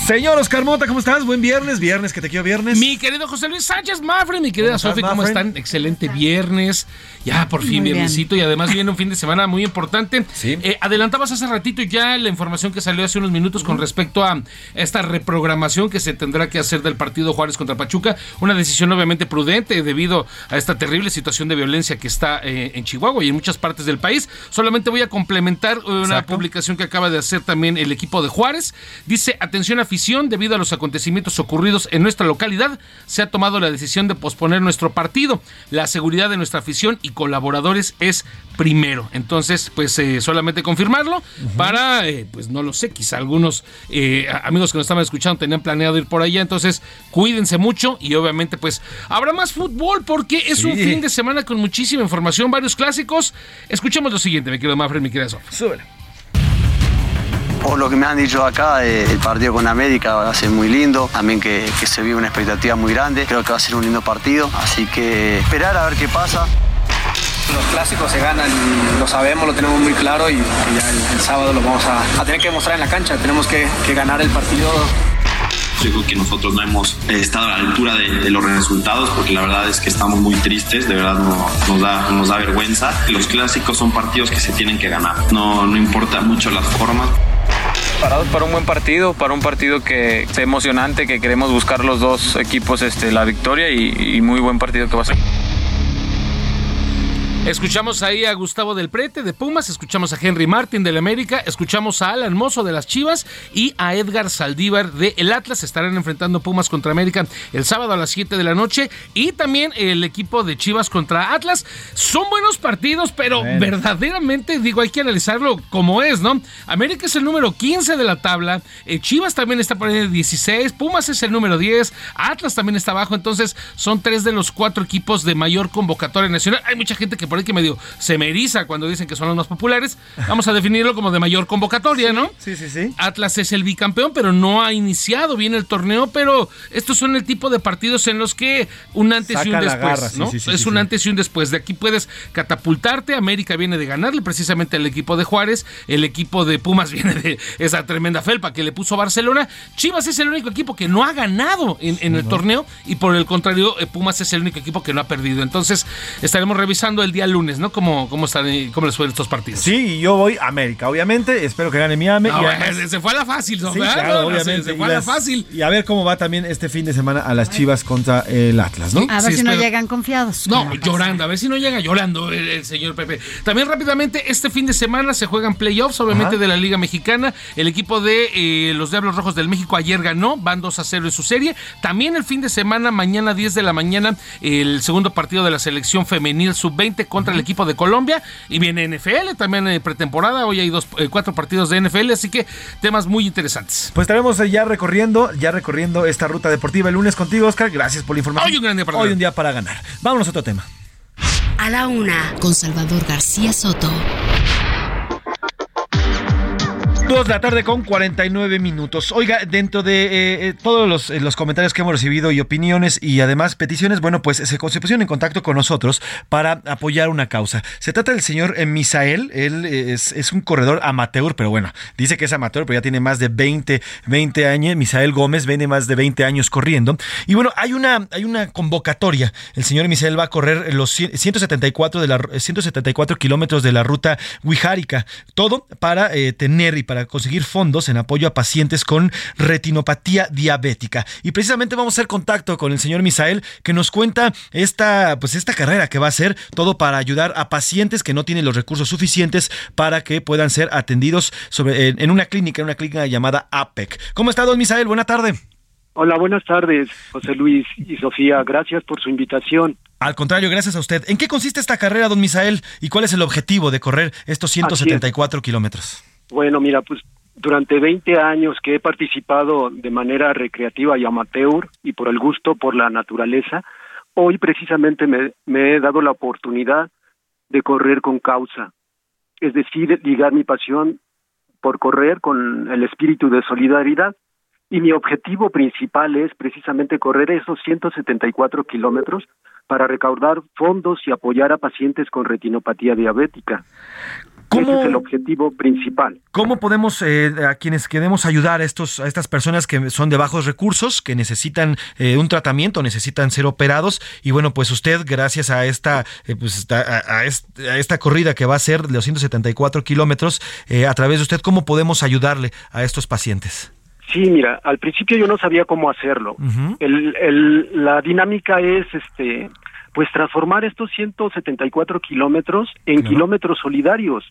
Señor Oscar Mota, ¿cómo estás? Buen viernes, viernes, que te quiero viernes. Mi querido José Luis Sánchez Mafre, mi querida ¿Cómo estás, Sofi, ¿cómo están? Excelente viernes. Ya por fin Muy bien. viernesito y además viene un fin de semana muy importante. Eh, adelantabas hace ratito ya la información que salió hace unos minutos con respecto a esta reprogramación que se tendrá que hacer del partido Juárez contra Pachuca. Una decisión obviamente prudente debido a esta terrible situación de violencia que está eh, en Chihuahua y en muchas partes del país. Solamente voy a complementar una Exacto. publicación que acaba de hacer también el equipo de Juárez. Dice, atención afición, debido a los acontecimientos ocurridos en nuestra localidad, se ha tomado la decisión de posponer nuestro partido. La seguridad de nuestra afición y colaboradores es primero. Entonces, pues eh, solamente confirmarlo para, eh, pues no lo sé, quizá algunos eh, amigos que nos estaban escuchando tenían planeado ir por allá. Entonces, cuídense mucho y obviamente pues habrá más fútbol porque es Sí. un fin de semana con muchísima información, varios clásicos. Escuchemos lo siguiente, mi querido Mafred, mi querida Sof. Súbele. Por lo que me han dicho acá, eh, el partido con América va a ser muy lindo, también que, que se vive una expectativa muy grande, creo que va a ser un lindo partido, así que esperar a ver qué pasa. Los clásicos se ganan, lo sabemos, lo tenemos muy claro y, y ya el, el sábado lo vamos a, a tener que demostrar en la cancha. Tenemos que, que ganar el partido. Yo creo que nosotros no hemos eh, estado a la altura de, de los resultados porque la verdad es que estamos muy tristes, de verdad no- nos, da, nos da vergüenza. Los clásicos son partidos que se tienen que ganar, no, no importa mucho las formas. Parados para un buen partido, para un partido que sea emocionante, que queremos buscar los dos equipos este, la victoria y, y muy buen partido que va a ser. Escuchamos ahí a Gustavo del Prete de Pumas, escuchamos a Henry Martin del América, escuchamos a Alan Mozo de las Chivas y a Edgar Saldívar de El Atlas. Estarán enfrentando Pumas contra América el sábado a las 7 de la noche y también el equipo de Chivas contra Atlas. Son buenos partidos, pero verdaderamente, digo, hay que analizarlo como es, ¿no? América es el número 15 de la tabla, eh, Chivas también está por ahí de 16, Pumas es el número 10, Atlas también está abajo, entonces son tres de los cuatro equipos de mayor convocatoria nacional. Hay mucha gente que por ahí que medio se me eriza cuando dicen que son los más populares. Vamos a definirlo como de mayor convocatoria, ¿no? Sí, sí, sí. Atlas es el bicampeón, pero no ha iniciado bien el torneo, pero estos son el tipo de partidos en los que un antes y un después, garra, sí, ¿no? sí, sí, es un antes y un después. De aquí puedes catapultarte. América viene de ganarle precisamente al equipo de Juárez. El equipo de Pumas viene de esa tremenda felpa que le puso Barcelona. Chivas es el único equipo que no ha ganado en, en el torneo y por el contrario, eh, Pumas es el único equipo que no ha perdido. Entonces estaremos revisando el día lunes, ¿no? Cómo, cómo, están, eh, cómo les fueron estos partidos. Sí, y yo voy a América, obviamente. Espero que gane Miami. No, y además- se fue a la fácil, ¿no? Sí, ¿verdad? claro, No, se- obviamente. Se, fue a la fácil. Y a ver cómo va también este fin de semana a las Chivas contra el Atlas, ¿no? A ver Sí, si no llegan confiados. No, llorando, a ver si no llega llorando el, el señor Pepe. También rápidamente, este fin de semana se juegan playoffs, obviamente Ajá. de la Liga Mexicana. El equipo de eh, los Diablos Rojos del México ayer ganó, van 2 a 0 en su serie. También el fin de semana, mañana 10 de la mañana, el segundo partido de la selección femenil sub-20 contra el equipo de Colombia. Y viene NFL, también eh, pretemporada. Hoy hay dos, eh, cuatro partidos de NFL, así que temas muy interesantes. Pues estaremos eh, ya recorriendo, ya recorriendo esta ruta deportiva el lunes contigo, Oscar. Gracias por la información. Hoy un gran día para Hoy ganar. un día para ganar. Vámonos a otro tema. A la una, con Salvador García Soto. Dos de la tarde con 49 minutos. Oiga, dentro de eh, eh, todos los, eh, los comentarios que hemos recibido y opiniones y además peticiones, bueno, pues se, se pusieron en contacto con nosotros para apoyar una causa. Se trata del señor Misael, él es, un corredor amateur, pero bueno, dice que es amateur, pero ya tiene más de 20, 20 años. Misael Gómez viene más de 20 años corriendo. Y bueno, hay una, hay una convocatoria. El señor Misael va a correr los 100 174, de la, 174 kilómetros de la ruta Huijárica. Todo para tener y para conseguir fondos en apoyo a pacientes con retinopatía diabética. Y precisamente vamos a hacer contacto con el señor Misael que nos cuenta esta, pues esta carrera que va a hacer todo para ayudar a pacientes que no tienen los recursos suficientes para que puedan ser atendidos sobre, en, en una clínica, en una clínica llamada APEC. ¿Cómo está, don Misael? Buena tarde. Hola, buenas tardes, José Luis y Sofía. Gracias por su invitación. Al contrario, gracias a usted. ¿En qué consiste esta carrera, don Misael? ¿Y cuál es el objetivo de correr estos 174 kilómetros? Bueno, mira, pues durante 20 años que he participado de manera recreativa y amateur y por el gusto por la naturaleza, hoy precisamente me, he dado la oportunidad de correr con causa, es decir, ligar mi pasión por correr con el espíritu de solidaridad. Y mi objetivo principal es precisamente correr esos 174 kilómetros para recaudar fondos y apoyar a pacientes con retinopatía diabética. Ese es el objetivo principal. ¿Cómo podemos, eh, a quienes queremos ayudar a, estos, a estas personas que son de bajos recursos, que necesitan eh, un tratamiento, necesitan ser operados? Y bueno, pues usted, gracias a esta, eh, pues, a, a est- a esta corrida que va a ser de los 174 kilómetros, eh, a través de usted, ¿cómo podemos ayudarle a estos pacientes? Sí, mira, al principio yo no sabía cómo hacerlo. El, la dinámica es, este, pues transformar estos 174 kilómetros en kilómetros solidarios.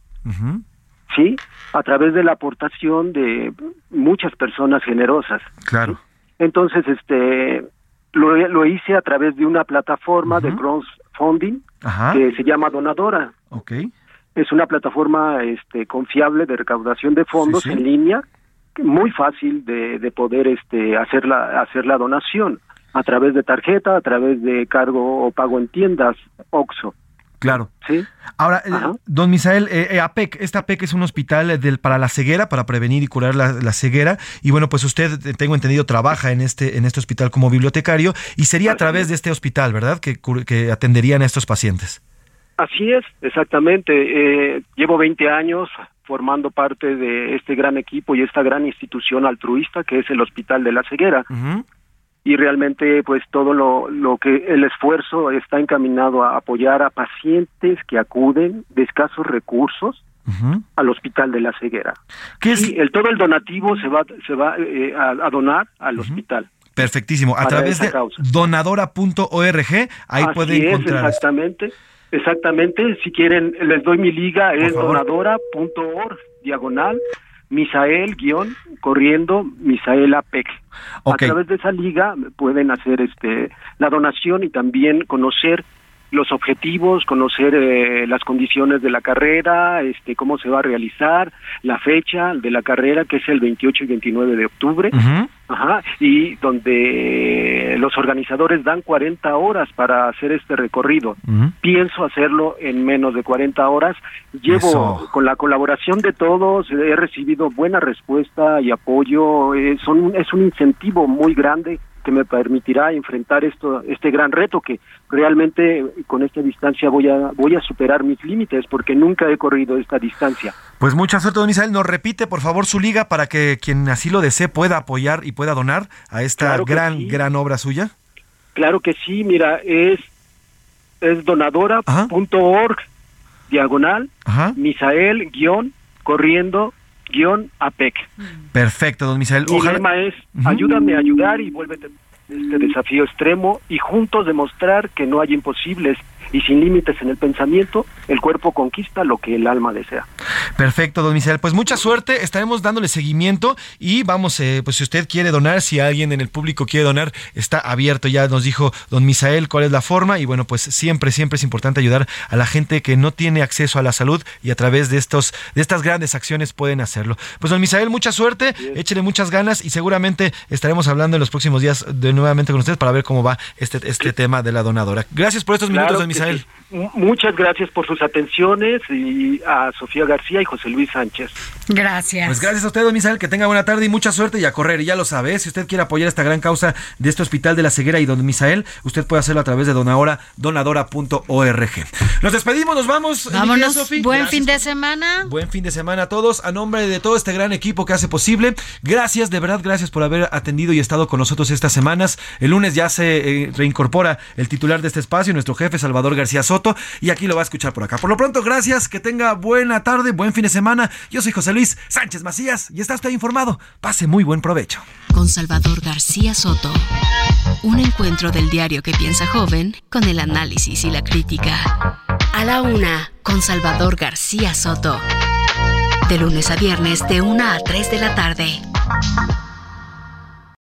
¿sí? A través de la aportación de muchas personas generosas. Claro. Entonces, este, lo, lo hice a través de una plataforma de crowdfunding Ajá. que se llama Donadora. Ok. Es una plataforma este, confiable de recaudación de fondos Sí, sí. en línea, muy fácil de, de poder este, hacer, la, hacer la donación a través de tarjeta, a través de cargo o pago en tiendas, OXO. Claro. ¿sí? Ahora, eh, don Misael, eh, eh, APEC, esta APEC es un hospital eh, del, para la ceguera, para prevenir y curar la, la ceguera. Y bueno, pues usted, tengo entendido, trabaja en este, en este hospital como bibliotecario y sería a través de este hospital, ¿verdad? Que, que atenderían a estos pacientes. Así es, exactamente. Eh, llevo 20 años formando parte de este gran equipo y esta gran institución altruista que es el Hospital de la Ceguera. Y realmente pues todo lo, lo que el esfuerzo está encaminado a apoyar a pacientes que acuden de escasos recursos al Hospital de la Ceguera. Y el, todo el donativo se va, se va eh, a, donar al hospital. Perfectísimo. A través de donadora.org, ahí pueden encontrar. exactamente. Exactamente. Si quieren, les doy mi liga, es donadora.org, diagonal, Misael guion corriendo Misael APEC. A través de esa liga pueden hacer este la donación y también conocer los objetivos, conocer eh, las condiciones de la carrera, este, cómo se va a realizar, la fecha de la carrera, que es el 28 y 29 de octubre, Ajá, y donde los organizadores dan 40 horas para hacer este recorrido. Pienso hacerlo en menos de 40 horas. Llevo con la colaboración de todos, he recibido buena respuesta y apoyo. Eh, son, es un incentivo muy grande que me permitirá enfrentar esto, este gran reto que realmente con esta distancia voy a, voy a superar mis límites porque nunca he corrido esta distancia. Pues mucha suerte, don Misael. Nos repite, por favor, su liga para que quien así lo desee pueda apoyar y pueda donar a esta gran, gran obra suya. Claro que sí, mira, es, es donadora.org, diagonal, Misael, guion, corriendo, guion APEC. Perfecto, don Misael. Mi lema es, ayúdame a ayudar y vuélvete este desafío extremo y juntos demostrar que no hay imposibles y sin límites en el pensamiento, el cuerpo conquista lo que el alma desea. Perfecto, don Misael. Pues mucha suerte, estaremos dándole seguimiento y vamos, eh, pues si usted quiere donar, si alguien en el público quiere donar, está abierto. Ya nos dijo don Misael cuál es la forma y bueno, pues siempre, siempre es importante ayudar a la gente que no tiene acceso a la salud y a través de estos, de estas grandes acciones pueden hacerlo. Pues don Misael, mucha suerte, échele muchas ganas y seguramente estaremos hablando en los próximos días de nuevamente con ustedes para ver cómo va este, este tema de la donadora. Gracias por estos minutos, don Misael. Muchas gracias por sus atenciones y a Sofía García y José Luis Sánchez. Gracias. Pues gracias a usted, don Misael, que tenga buena tarde y mucha suerte y a correr. Y ya lo sabe, ¿eh? si usted quiere apoyar esta gran causa de este Hospital de la Ceguera y don Misael, usted puede hacerlo a través de donadora, donadora.org. Nos despedimos, nos vamos. Vámonos. Buen fin de semana. Buen fin de semana a todos. A nombre de todo este gran equipo que hace posible, gracias, de verdad, gracias por haber atendido y estado con nosotros estas semanas. El lunes ya se eh, reincorpora el titular de este espacio, nuestro jefe Salvador García Soto, y aquí lo va a escuchar por acá. Por lo pronto, gracias, que tenga buena tarde, buen fin de semana. Yo soy José Luis Sánchez Macías y está usted informado. Pase muy buen provecho. Con Salvador García Soto. Un encuentro del diario que piensa joven con el análisis y la crítica. A la una, con Salvador García Soto. De lunes a viernes, de una a 3 de la tarde.